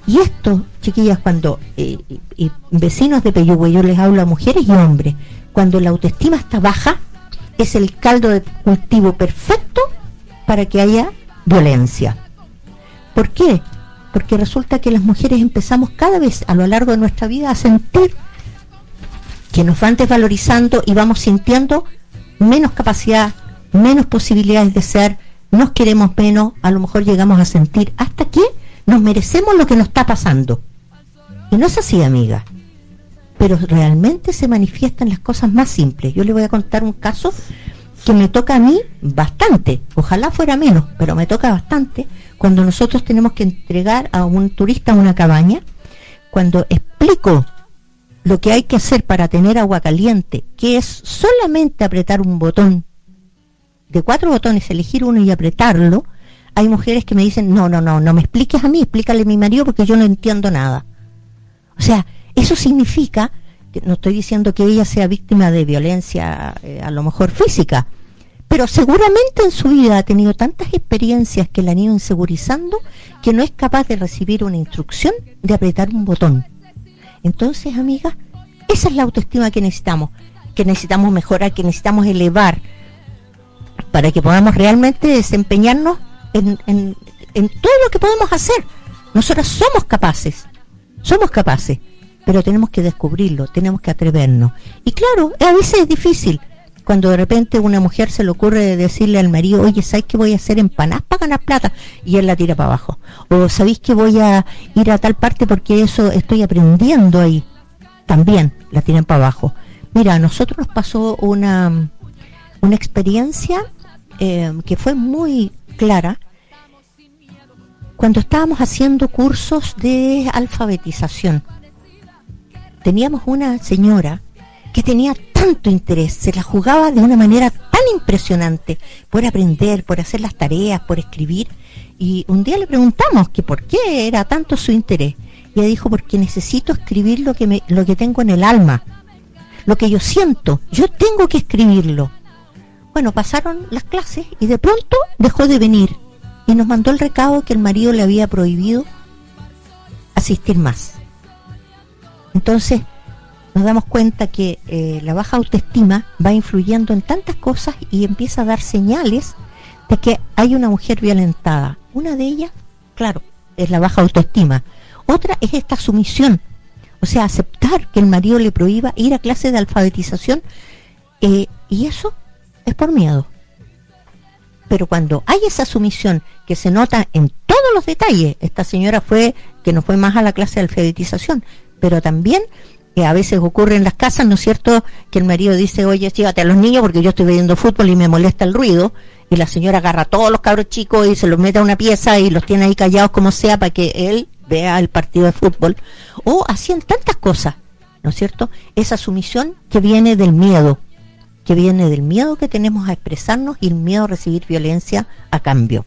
[SPEAKER 7] Y esto, chiquillas, cuando eh, y vecinos de Peyúgue, yo les hablo a mujeres y hombres, cuando la autoestima está baja, es el caldo de cultivo perfecto para que haya violencia. ¿Por qué? Porque resulta que las mujeres empezamos cada vez a lo largo de nuestra vida a sentir que nos van desvalorizando y vamos sintiendo menos capacidad, menos posibilidades de ser, nos queremos menos, a lo mejor llegamos a sentir hasta que nos merecemos lo que nos está pasando. Y no es así, amiga. Pero realmente se manifiestan las cosas más simples. Yo le voy a contar un caso que me toca a mí bastante. Ojalá fuera menos, pero me toca bastante cuando nosotros tenemos que entregar a un turista una cabaña, cuando explico lo que hay que hacer para tener agua caliente, que es solamente apretar un botón, de cuatro botones, elegir uno y apretarlo, hay mujeres que me dicen, no, no, no, no me expliques a mí, explícale a mi marido porque yo no entiendo nada. O sea, eso significa, que no estoy diciendo que ella sea víctima de violencia eh, a lo mejor física, pero seguramente en su vida ha tenido tantas experiencias que la han ido insegurizando que no es capaz de recibir una instrucción de apretar un botón. Entonces, amigas, esa es la autoestima que necesitamos, que necesitamos mejorar, que necesitamos elevar para que podamos realmente desempeñarnos en, en, en todo lo que podemos hacer. Nosotras somos capaces, somos capaces, pero tenemos que descubrirlo, tenemos que atrevernos. Y claro, a veces es difícil, cuando de repente una mujer se le ocurre decirle al marido, oye, ¿sabes que voy a hacer empanadas para ganar plata? Y él la tira para abajo. O ¿sabéis que voy a ir a tal parte porque eso estoy aprendiendo ahí? También la tiran para abajo. Mira, a nosotros nos pasó una, una experiencia eh, que fue muy clara cuando estábamos haciendo cursos de alfabetización. Teníamos una señora que tenía tanto interés, se la jugaba de una manera tan impresionante por aprender, por hacer las tareas, por escribir. Y un día le preguntamos que por qué era tanto su interés. Y ella dijo, porque necesito escribir lo que, me, lo que tengo en el alma, lo que yo siento, yo tengo que escribirlo. Bueno, pasaron las clases y de pronto dejó de venir y nos mandó el recado que el marido le había prohibido asistir más. Entonces, nos damos cuenta que eh, la baja autoestima va influyendo en tantas cosas y empieza a dar señales de que hay una mujer violentada. Una de ellas, claro, es la baja autoestima. Otra es esta sumisión, o sea, aceptar que el marido le prohíba ir a clases de alfabetización eh, y eso es por miedo. Pero cuando hay esa sumisión que se nota en los detalles, esta señora fue que no fue más a la clase de alfabetización, pero también que a veces ocurre en las casas, ¿no es cierto? Que el marido dice, oye, llévate a los niños porque yo estoy viendo fútbol y me molesta el ruido. Y la señora agarra a todos los cabros chicos y se los mete a una pieza y los tiene ahí callados como sea para que él vea el partido de fútbol. O hacían tantas cosas, ¿no es cierto? Esa sumisión que viene del miedo, que viene del miedo que tenemos a expresarnos y el miedo a recibir violencia a cambio.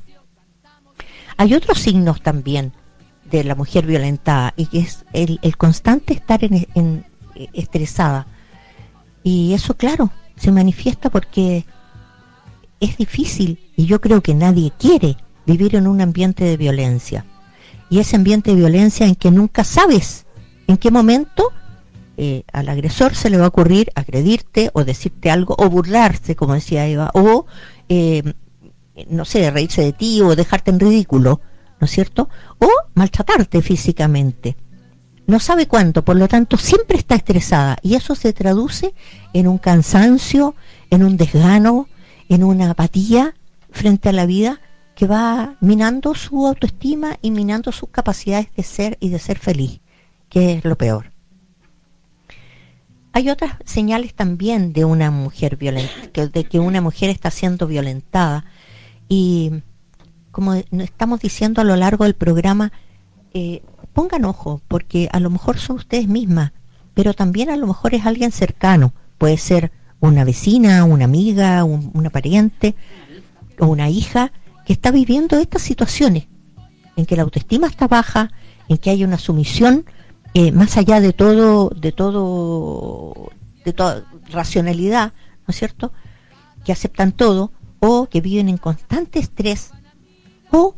[SPEAKER 7] Hay otros signos también de la mujer violentada y que es el, constante estar en, en, estresada. Y eso, claro, se manifiesta porque es difícil y yo creo que nadie quiere vivir en un ambiente de violencia. Y ese ambiente de violencia en que nunca sabes en qué momento eh, al agresor se le va a ocurrir agredirte o decirte algo o burlarse, como decía Eva, o, eh, no sé, reírse de ti o dejarte en ridículo. ¿no es cierto? O maltratarte físicamente. No sabe cuánto, por lo tanto siempre está estresada y eso se traduce en un cansancio, en un desgano, en una apatía frente a la vida que va minando su autoestima y minando sus capacidades de ser y de ser feliz, que es lo peor. Hay otras señales también de una mujer violenta, de que una mujer está siendo violentada y como estamos diciendo a lo largo del programa, eh, pongan ojo, porque a lo mejor son ustedes mismas, pero también a lo mejor es alguien cercano. Puede ser una vecina, una amiga, una pariente o una hija que está viviendo estas situaciones en que la autoestima está baja, en que hay una sumisión eh, más allá de todo, de todo, de toda racionalidad, ¿no es cierto? Que aceptan todo o que viven en constante estrés o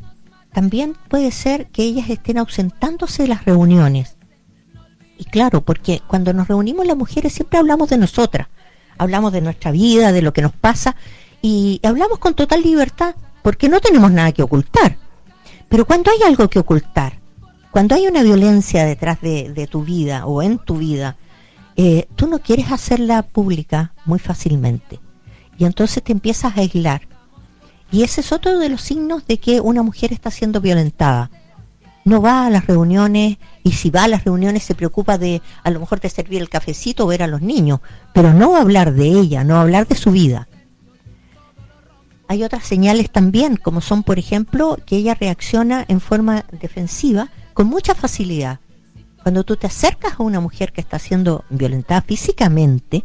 [SPEAKER 7] también puede ser que ellas estén ausentándose de las reuniones. Y claro, porque cuando nos reunimos las mujeres siempre hablamos de nosotras, hablamos de nuestra vida, de lo que nos pasa, y hablamos con total libertad, porque no tenemos nada que ocultar. Pero cuando hay algo que ocultar, cuando hay una violencia detrás de, tu vida o en tu vida, eh, tú no quieres hacerla pública muy fácilmente. Y entonces te empiezas a aislar y ese es otro de los signos de que una mujer está siendo violentada. No va a las reuniones y si va a las reuniones se preocupa de a lo mejor de servir el cafecito o ver a los niños, pero no hablar de ella, no hablar de su vida. Hay otras señales también, como son, por ejemplo, que ella reacciona en forma defensiva con mucha facilidad. Cuando tú te acercas a una mujer que está siendo violentada físicamente,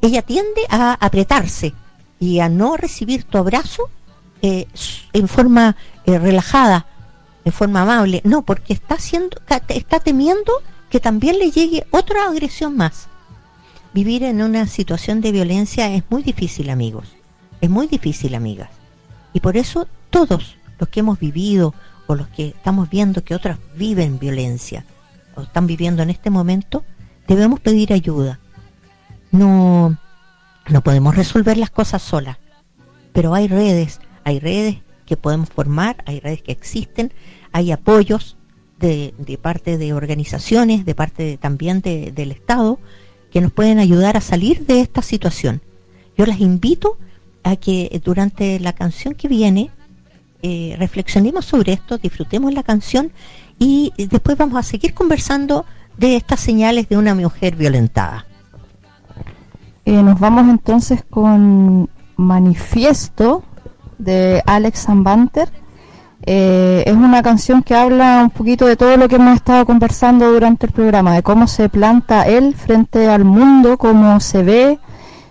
[SPEAKER 7] ella tiende a apretarse y a no recibir tu abrazo eh, en forma eh, relajada, en forma amable. No, porque está haciendo, ca- está temiendo que también le llegue otra agresión más. Vivir en una situación de violencia es muy difícil, amigos. Es muy difícil, amigas. Y por eso todos los que hemos vivido o los que estamos viendo que otras viven violencia o están viviendo en este momento, debemos pedir ayuda. No, no podemos resolver las cosas solas, pero hay redes, hay redes que podemos formar, hay redes que existen, hay apoyos de, parte de organizaciones, de parte también de- del Estado, que nos pueden ayudar a salir de esta situación. Yo las invito a que durante la canción que viene eh, reflexionemos sobre esto, disfrutemos la canción y después vamos a seguir conversando de estas señales de una mujer violentada.
[SPEAKER 2] Eh, nos vamos entonces con Manifiesto de Alex Zambanter. Eh, es una canción que habla un poquito de todo lo que hemos estado conversando durante el programa, de cómo se planta él frente al mundo, cómo se ve.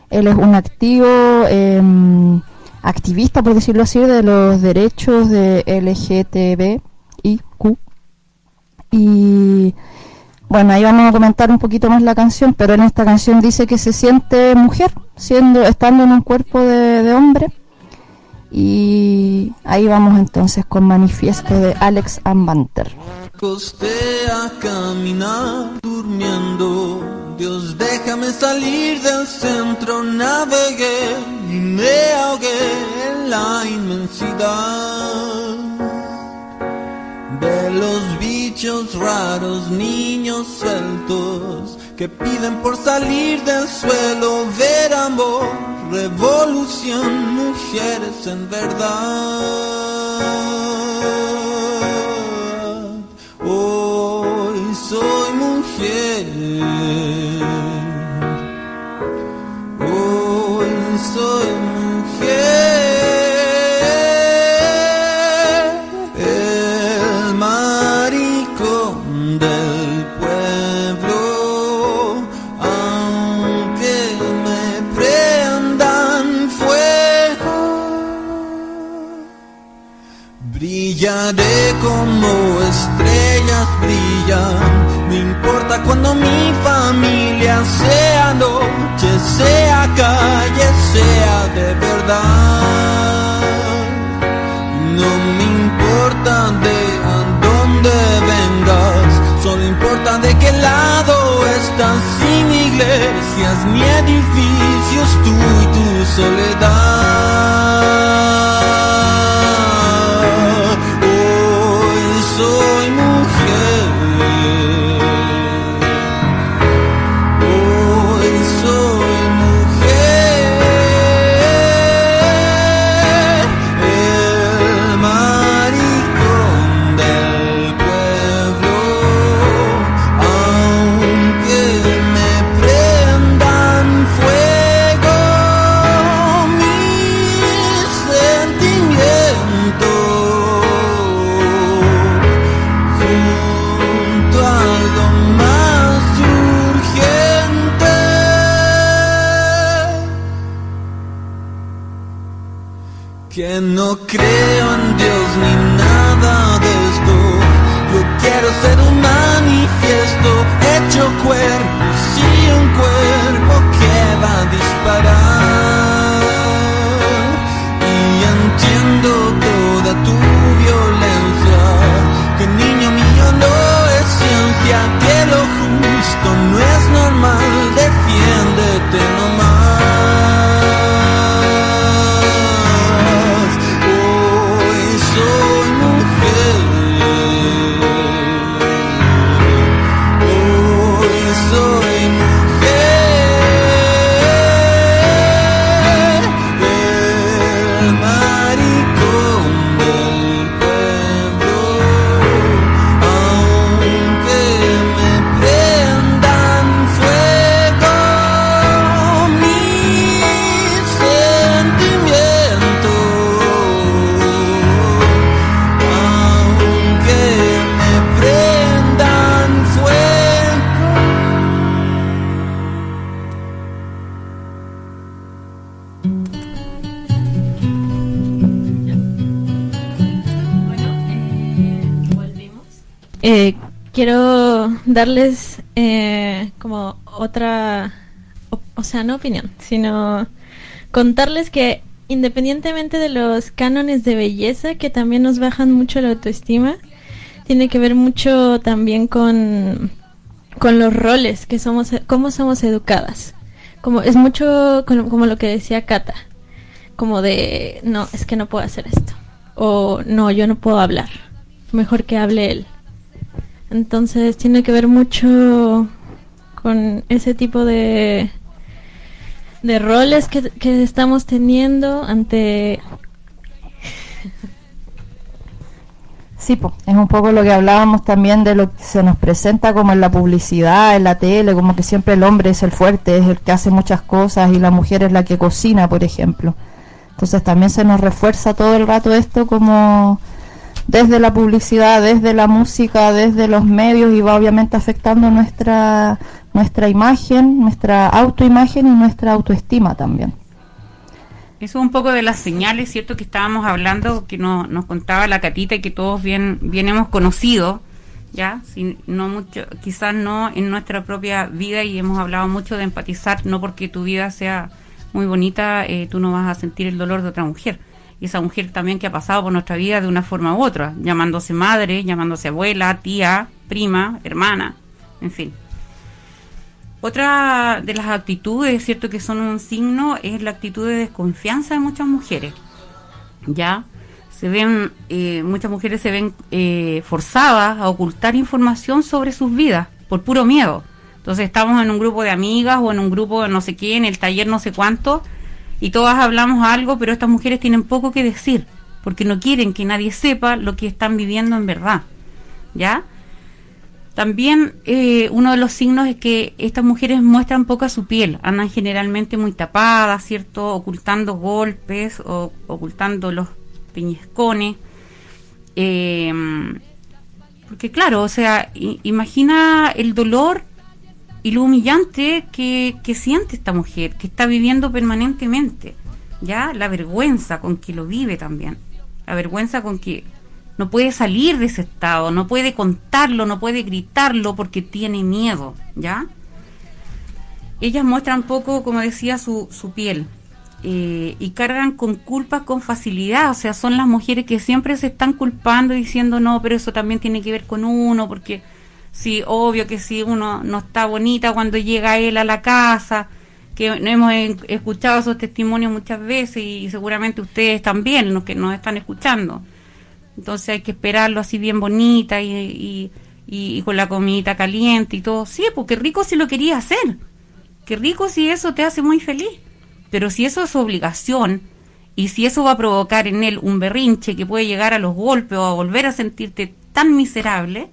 [SPEAKER 2] Él es un activo, em, activista, por decirlo así, de los derechos de LGTBIQ. Y bueno, ahí vamos a comentar un poquito más la canción, pero en esta canción dice que se siente mujer, siendo, estando en un cuerpo de, hombre. Y ahí vamos entonces con manifiesto de Alex Ambanter.
[SPEAKER 8] Acosté a caminar durmiendo. Dios, déjame salir del centro. Navegué y me ahogué en la inmensidad de los bichos raros, niños sueltos que piden por salir del suelo, ver amor, revolución, mujeres en verdad. Hoy soy mujer. Hoy soy Brillaré como estrellas brillan. No importa cuando mi familia sea noche, sea calle, sea de verdad. No me importa de a dónde vengas, solo importa de qué lado estás. Sin iglesias ni edificios, tú y tu soledad.
[SPEAKER 6] Eh, quiero darles eh, como otra, o, sea, no opinión, sino contarles que independientemente de los cánones de belleza que también nos bajan mucho la autoestima, tiene que ver mucho también con, con los roles que somos, cómo somos educadas. Como es mucho como, como lo que decía Cata, como de no, es que no puedo hacer esto o no, yo no puedo hablar. Mejor que hable él. Entonces tiene que ver mucho con ese tipo de de roles que, que estamos teniendo ante
[SPEAKER 2] Sí, es un poco lo que hablábamos también de lo que se nos presenta como en la publicidad, en la tele, como que siempre el hombre es el fuerte, es el que hace muchas cosas y la mujer es la que cocina, por ejemplo. Entonces también se nos refuerza todo el rato esto como desde la publicidad, desde la música, desde los medios y va obviamente afectando nuestra nuestra imagen, nuestra autoimagen y nuestra autoestima también.
[SPEAKER 3] Eso es un poco de las señales, ¿cierto? Que estábamos hablando, que no, nos contaba la Catita y que todos bien, bien hemos conocido, ¿ya? Si, no mucho, quizás no en nuestra propia vida y hemos hablado mucho de empatizar, no porque tu vida sea muy bonita, eh, tú no vas a sentir el dolor de otra mujer. Esa mujer también que ha pasado por nuestra vida de una forma u otra, llamándose madre, llamándose abuela, tía, prima, hermana, en fin. Otra de las actitudes, cierto, que son un signo es la actitud de desconfianza de muchas mujeres. Ya se ven, eh, muchas mujeres se ven eh, forzadas a ocultar información sobre sus vidas por puro miedo. Entonces estamos en un grupo de amigas o en un grupo de no sé qué, en el taller no sé cuánto, y todas hablamos algo, pero estas mujeres tienen poco que decir, porque no quieren que nadie sepa lo que están viviendo en verdad. ¿Ya? También eh, uno de los signos es que estas mujeres muestran poca su piel, andan generalmente muy tapadas, ¿cierto? Ocultando golpes o ocultando los peñescones. Eh, porque claro, o sea, imagina el dolor y lo humillante que, que siente esta mujer, que está viviendo permanentemente, ¿ya? La vergüenza con que lo vive también, la vergüenza con que no puede salir de ese estado, no puede contarlo, no puede gritarlo porque tiene miedo, ¿ya? Ellas muestran poco, como decía, su, su piel eh, y cargan con culpas con facilidad, o sea, son las mujeres que siempre se están culpando diciendo, no, pero eso también tiene que ver con uno, porque sí, obvio que si uno no está bonita cuando llega él a la casa, que hemos escuchado esos testimonios muchas veces y seguramente ustedes también, los que nos están escuchando entonces hay que esperarlo así bien bonita y, y, con la comidita caliente y todo. Sí, porque rico si lo quería hacer. Qué rico si eso te hace muy feliz. Pero si eso es obligación y si eso va a provocar en él un berrinche que puede llegar a los golpes o a volver a sentirte tan miserable,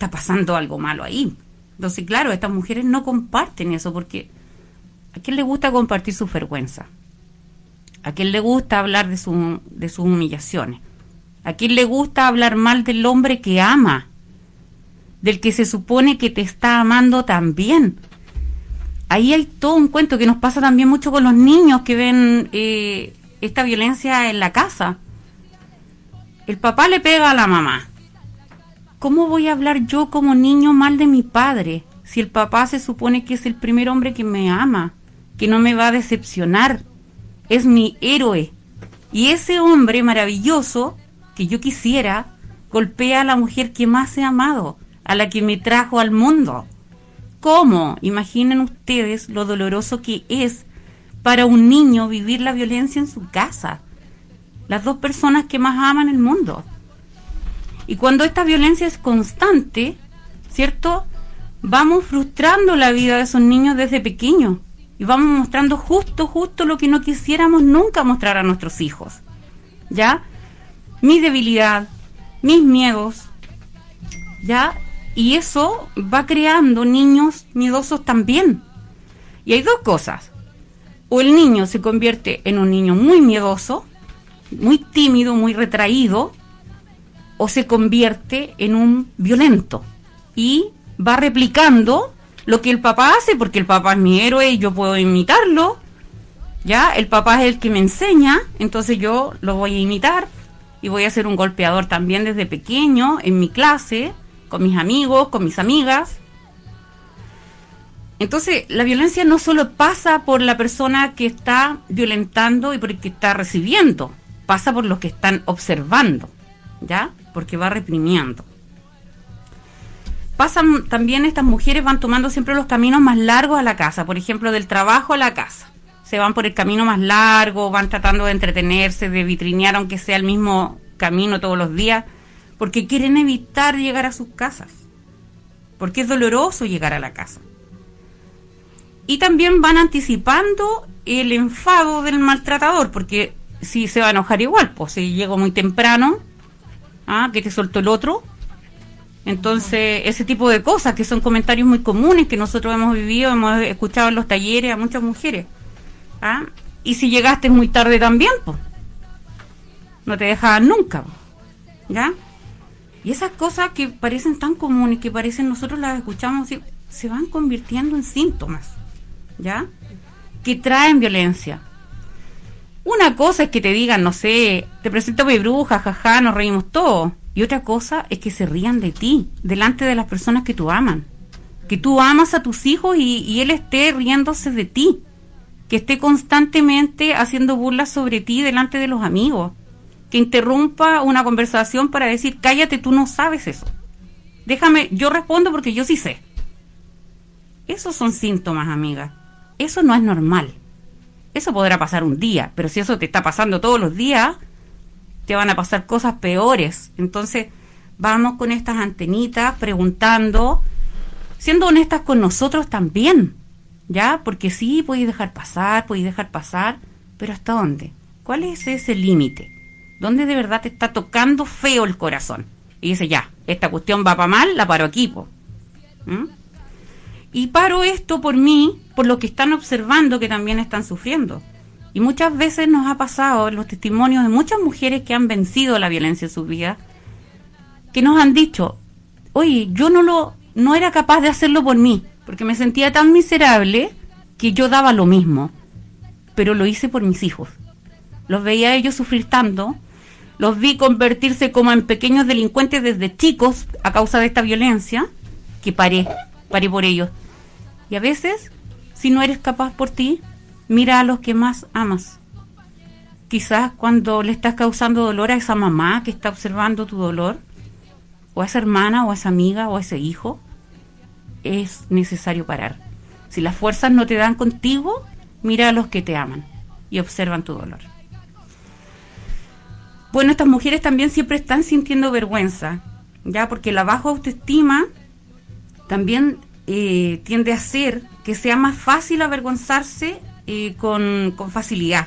[SPEAKER 3] está pasando algo malo ahí. Entonces, claro, estas mujeres no comparten eso porque ¿a quién le gusta compartir su vergüenza? ¿A quién le gusta hablar de, su, de sus humillaciones? ¿A quién le gusta hablar mal del hombre que ama? Del que se supone que te está amando también. Ahí hay todo un cuento que nos pasa también mucho con los niños que ven eh, esta violencia en la casa. El papá le pega a la mamá. ¿Cómo voy a hablar yo como niño mal de mi padre si el papá se supone que es el primer hombre que me ama, que no me va a decepcionar? Es mi héroe. Y ese hombre maravilloso que yo quisiera golpea a la mujer que más he amado, a la que me trajo al mundo. ¿Cómo? Imaginen ustedes lo doloroso que es para un niño vivir la violencia en su casa. Las dos personas que más aman el mundo. Y cuando esta violencia es constante, ¿cierto? Vamos frustrando la vida de esos niños desde pequeños. Y vamos mostrando justo, justo lo que no quisiéramos nunca mostrar a nuestros hijos. ¿Ya? mi debilidad, mis miedos, ¿ya? Y eso va creando niños miedosos también. Y hay dos cosas. O el niño se convierte en un niño muy miedoso, muy tímido, muy retraído, o se convierte en un violento. Y va replicando lo que el papá hace, porque el papá es mi héroe y yo puedo imitarlo. ¿Ya? El papá es el que me enseña, entonces yo lo voy a imitar y voy a ser un golpeador también desde pequeño en mi clase, con mis amigos, con mis amigas. Entonces, la violencia no solo pasa por la persona que está violentando y por el que está recibiendo, pasa por los que están observando, ¿ya? Porque va reprimiendo. Pasan también estas mujeres van tomando siempre los caminos más largos a la casa, por ejemplo, del trabajo a la casa. Se van por el camino más largo, van tratando de entretenerse, de vitrinear aunque sea el mismo camino todos los días, porque quieren evitar llegar a sus casas. Porque es doloroso llegar a la casa y también van anticipando el enfado del maltratador, porque si se va a enojar igual, pues si llego muy temprano, ah, que te soltó el otro. Entonces, ese tipo de cosas que son comentarios muy comunes que nosotros hemos vivido, hemos escuchado en los talleres a muchas mujeres. ¿ah? Y si llegaste muy tarde también, pues no te dejaban nunca. ¿Ya? Y esas cosas que parecen tan comunes, que parecen nosotros las escuchamos, se van convirtiendo en síntomas. ¿ya? Que traen violencia. Una cosa es que te digan, no sé, te presento a mi bruja, jaja, nos reímos todos. Y otra cosa es que se rían de ti, delante de las personas que tú aman. Que tú amas a tus hijos y, y él esté riéndose de ti. Que esté constantemente haciendo burlas sobre ti delante de los amigos. Que interrumpa una conversación para decir, cállate, tú no sabes eso. Déjame, yo respondo porque yo sí sé. Esos son síntomas, amiga. Eso no es normal. Eso podrá pasar un día, pero si eso te está pasando todos los días, te van a pasar cosas peores. Entonces, vamos con estas antenitas preguntando, siendo honestas con nosotros también, ¿ya? Porque sí, puedes dejar pasar, puedes dejar pasar, pero ¿hasta dónde? ¿Cuál es ese límite? ¿Dónde de verdad te está tocando feo el corazón? Y dice, ya, esta cuestión va para mal, la paro aquí, ¿Mm? Y paro esto por mí, por lo que están observando que también están sufriendo. Y muchas veces nos ha pasado los testimonios de muchas mujeres que han vencido la violencia en su vida, que nos han dicho, oye, yo no lo, no era capaz de hacerlo por mí, porque me sentía tan miserable que yo daba lo mismo, pero lo hice por mis hijos. Los veía a ellos sufrir tanto, los vi convertirse como en pequeños delincuentes desde chicos a causa de esta violencia, que paré, paré por ellos. Y a veces, si no eres capaz por ti, mira a los que más amas. Quizás cuando le estás causando dolor a esa mamá que está observando tu dolor, o a esa hermana, o a esa amiga, o a ese hijo, es necesario parar. Si las fuerzas no te dan contigo, mira a los que te aman y observan tu dolor. Bueno, estas mujeres también siempre están sintiendo vergüenza, ya porque la baja autoestima también eh, tiende a ser que sea más fácil avergonzarse eh, con, con facilidad.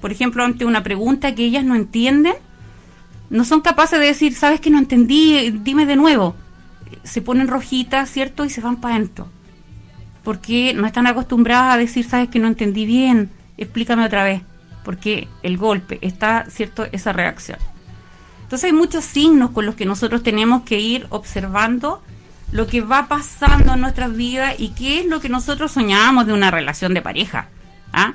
[SPEAKER 3] Por ejemplo, ante una pregunta que ellas no entienden, no son capaces de decir, sabes que no entendí, dime de nuevo. Se ponen rojitas, ¿cierto? Y se van para adentro. Porque no están acostumbradas a decir, sabes que no entendí bien, explícame otra vez. Porque el golpe está, ¿cierto? Esa reacción. Entonces hay muchos signos con los que nosotros tenemos que ir observando lo que va pasando en nuestras vidas y qué es lo que nosotros soñábamos de una relación de pareja. ¿ah?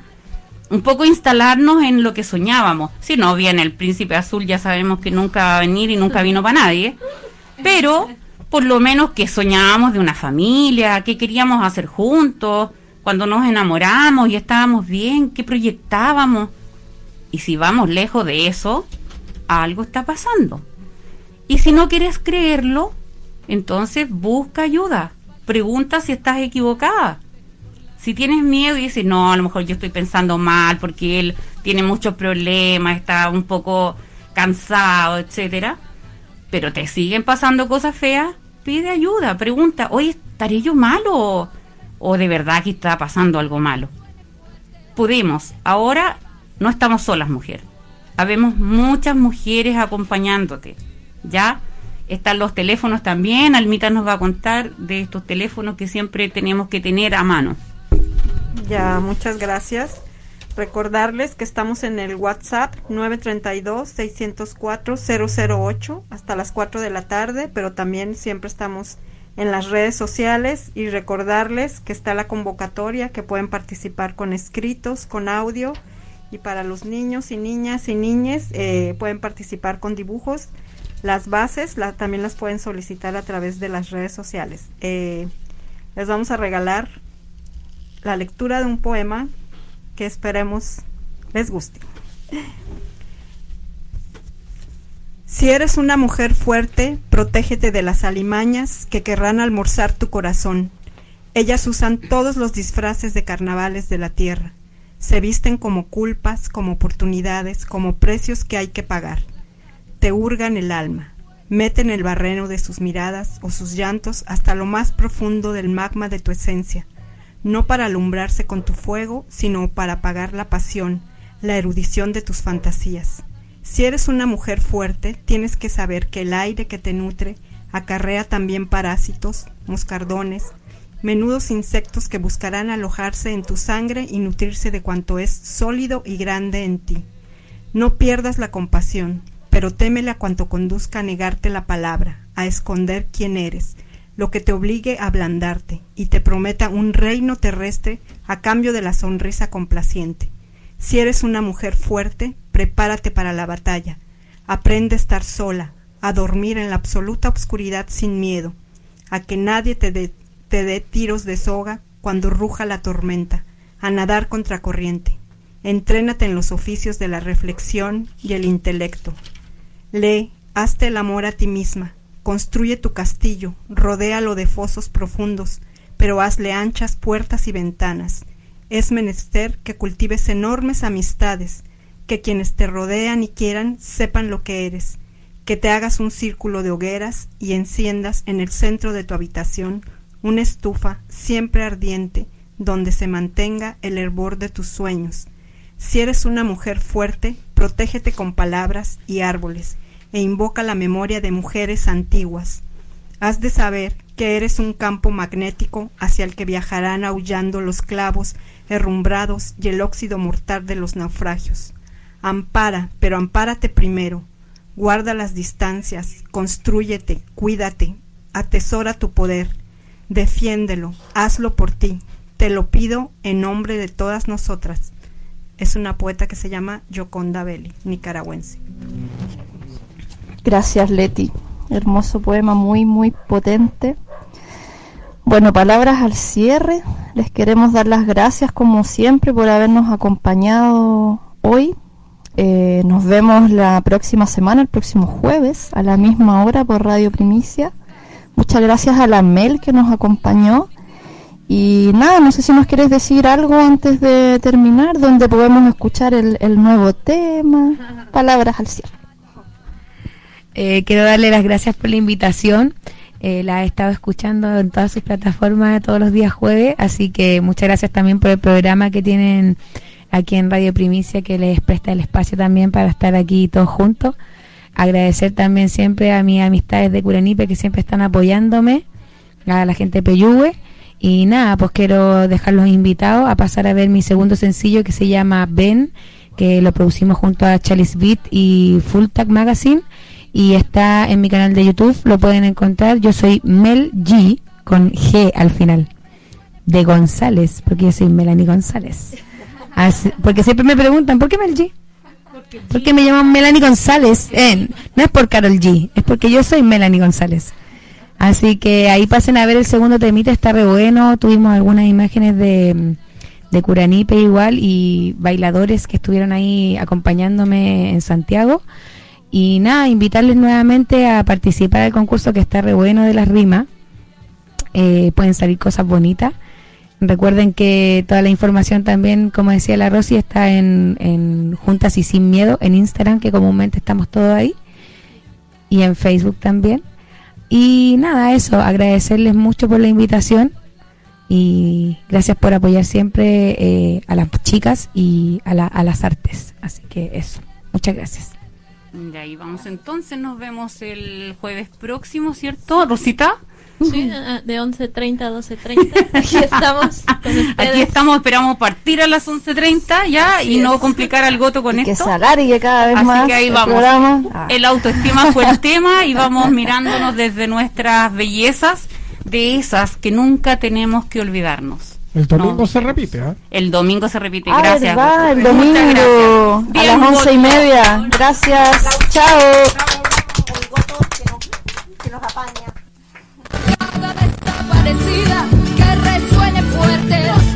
[SPEAKER 3] Un poco instalarnos en lo que soñábamos. Si no viene el príncipe azul, ya sabemos que nunca va a venir y nunca vino para nadie. Pero por lo menos que soñábamos de una familia, qué queríamos hacer juntos, cuando nos enamoramos y estábamos bien, qué proyectábamos. Y si vamos lejos de eso, algo está pasando. Y si no quieres creerlo, entonces busca ayuda, pregunta si estás equivocada. Si tienes miedo y dices, no, a lo mejor yo estoy pensando mal porque él tiene muchos problemas, está un poco cansado, etcétera, pero te siguen pasando cosas feas, pide ayuda, pregunta, oye, ¿estaré yo malo o, de verdad que está pasando algo malo? Podemos, ahora no estamos solas, mujer. Habemos muchas mujeres acompañándote, ¿ya? Están los teléfonos también. Almita nos va a contar de estos teléfonos que siempre tenemos que tener a mano.
[SPEAKER 1] Ya, muchas gracias. Recordarles que estamos en el WhatsApp 932-604-008 hasta las 4 de la tarde, pero también siempre estamos en las redes sociales y recordarles que está la convocatoria, que pueden participar con escritos, con audio Y para los niños y niñas y niñes eh, pueden participar con dibujos. Las bases también las pueden solicitar a través de las redes sociales. Eh, les vamos a regalar la lectura de un poema que esperemos les guste. Si eres una mujer fuerte, protégete de las alimañas que querrán almorzar tu corazón. Ellas usan todos los disfraces de carnavales de la tierra. Se visten como culpas, como oportunidades, como precios que hay que pagar. Te hurgan el alma, meten el barreno de sus miradas o sus llantos hasta lo más profundo del magma de tu esencia, no para alumbrarse con tu fuego, sino para apagar la pasión, la erudición de tus fantasías. Si eres una mujer fuerte, tienes que saber que el aire que te nutre acarrea también parásitos, moscardones, menudos insectos que buscarán alojarse en tu sangre y nutrirse de cuanto es sólido y grande en ti. No pierdas la compasión, pero témele a cuanto conduzca a negarte la palabra, a esconder quién eres, lo que te obligue a ablandarte y te prometa un reino terrestre a cambio de la sonrisa complaciente. Si eres una mujer fuerte, prepárate para la batalla. Aprende a estar sola, a dormir en la absoluta oscuridad sin miedo, a que nadie te dé te dé tiros de soga cuando ruja la tormenta, a nadar contracorriente. Entrénate en los oficios de la reflexión y el intelecto. Lee, hazte el amor a ti misma, construye tu castillo, rodéalo de fosos profundos, pero hazle anchas puertas y ventanas. Es menester que cultives enormes amistades, que quienes te rodean y quieran sepan lo que eres, que te hagas un círculo de hogueras y enciendas en el centro de tu habitación una estufa siempre ardiente donde se mantenga el hervor de tus sueños. Si eres una mujer fuerte, protégete con palabras y árboles e invoca la memoria de mujeres antiguas. Has de saber que eres un campo magnético hacia el que viajarán aullando los clavos herrumbrados y el óxido mortal de los naufragios. Ampara, pero ampárate primero. Guarda las distancias, constrúyete, cuídate, atesora tu poder, defiéndelo, hazlo por ti. Te lo pido en nombre de todas nosotras. Es una poeta que se llama Yoconda Belli, nicaragüense.
[SPEAKER 2] Gracias, Leti. Hermoso poema, muy, muy potente. Bueno, palabras al cierre. Les queremos dar las gracias, como siempre, por habernos acompañado hoy. Eh, nos vemos la próxima semana, el próximo jueves, a la misma hora por Radio Primicia. Muchas gracias a la Mel que nos acompañó. Y nada, no sé si nos quieres decir algo antes de terminar, donde podemos escuchar el, el nuevo tema. Palabras al cierre.
[SPEAKER 4] Eh, quiero darle las gracias por la invitación. Eh, la he estado escuchando en todas sus plataformas todos los días jueves, así que muchas gracias también por el programa que tienen aquí en Radio Primicia, que les presta el espacio también para estar aquí todos juntos. Agradecer también siempre a mis amistades de Curanipe que siempre están apoyándome, a la gente de Peyúgue. Y nada, pues quiero dejarlos invitados a pasar a ver mi segundo sencillo que se llama Ben, que lo producimos junto a Chalice Beat y Full Tag Magazine y está en mi canal de YouTube, lo pueden encontrar. Yo soy Mel G con G al final, de González, porque yo soy Melanie González. Porque siempre me preguntan, ¿por qué Mel G? ¿Por qué me llaman Melanie González? Eh, no es por Carol G, es porque yo soy Melanie González. Así que ahí pasen a ver el segundo temita, está re bueno. Tuvimos algunas imágenes de, de Curanipe igual y bailadores que estuvieron ahí acompañándome en Santiago. Y nada, invitarles nuevamente a participar del concurso que está re bueno de las rimas. Eh, pueden salir cosas bonitas. Recuerden que toda la información también, como decía la Rosy, está en, en Juntas y Sin Miedo en Instagram, que comúnmente estamos todos ahí. Y en Facebook también. Y nada, eso, agradecerles mucho por la invitación. Y gracias por apoyar siempre eh, a las chicas y a, la- a las artes. Así que eso, muchas gracias.
[SPEAKER 3] De ahí vamos entonces, nos vemos el jueves próximo, ¿cierto? Rosita,
[SPEAKER 6] Sí, de 11.30 a 12.30. Aquí estamos
[SPEAKER 3] aquí estamos, esperamos partir a las 11.30 ya y no complicar al goto con
[SPEAKER 2] que
[SPEAKER 3] esto.
[SPEAKER 2] se alargue cada vez
[SPEAKER 3] Así
[SPEAKER 2] más
[SPEAKER 3] que ahí
[SPEAKER 2] el
[SPEAKER 3] vamos.
[SPEAKER 2] programa. Ah.
[SPEAKER 3] El autoestima fue el tema y vamos mirándonos desde nuestras bellezas, de esas que nunca tenemos que olvidarnos.
[SPEAKER 9] El domingo
[SPEAKER 3] No.
[SPEAKER 9] se repite, ¿ah?
[SPEAKER 3] El domingo se repite.
[SPEAKER 2] Ah,
[SPEAKER 3] gracias.
[SPEAKER 2] verdad, el domingo
[SPEAKER 3] gracias.
[SPEAKER 2] a
[SPEAKER 3] Bien,
[SPEAKER 2] las once y media. Gracias. Chao.
[SPEAKER 7] El que
[SPEAKER 10] resuene fuerte.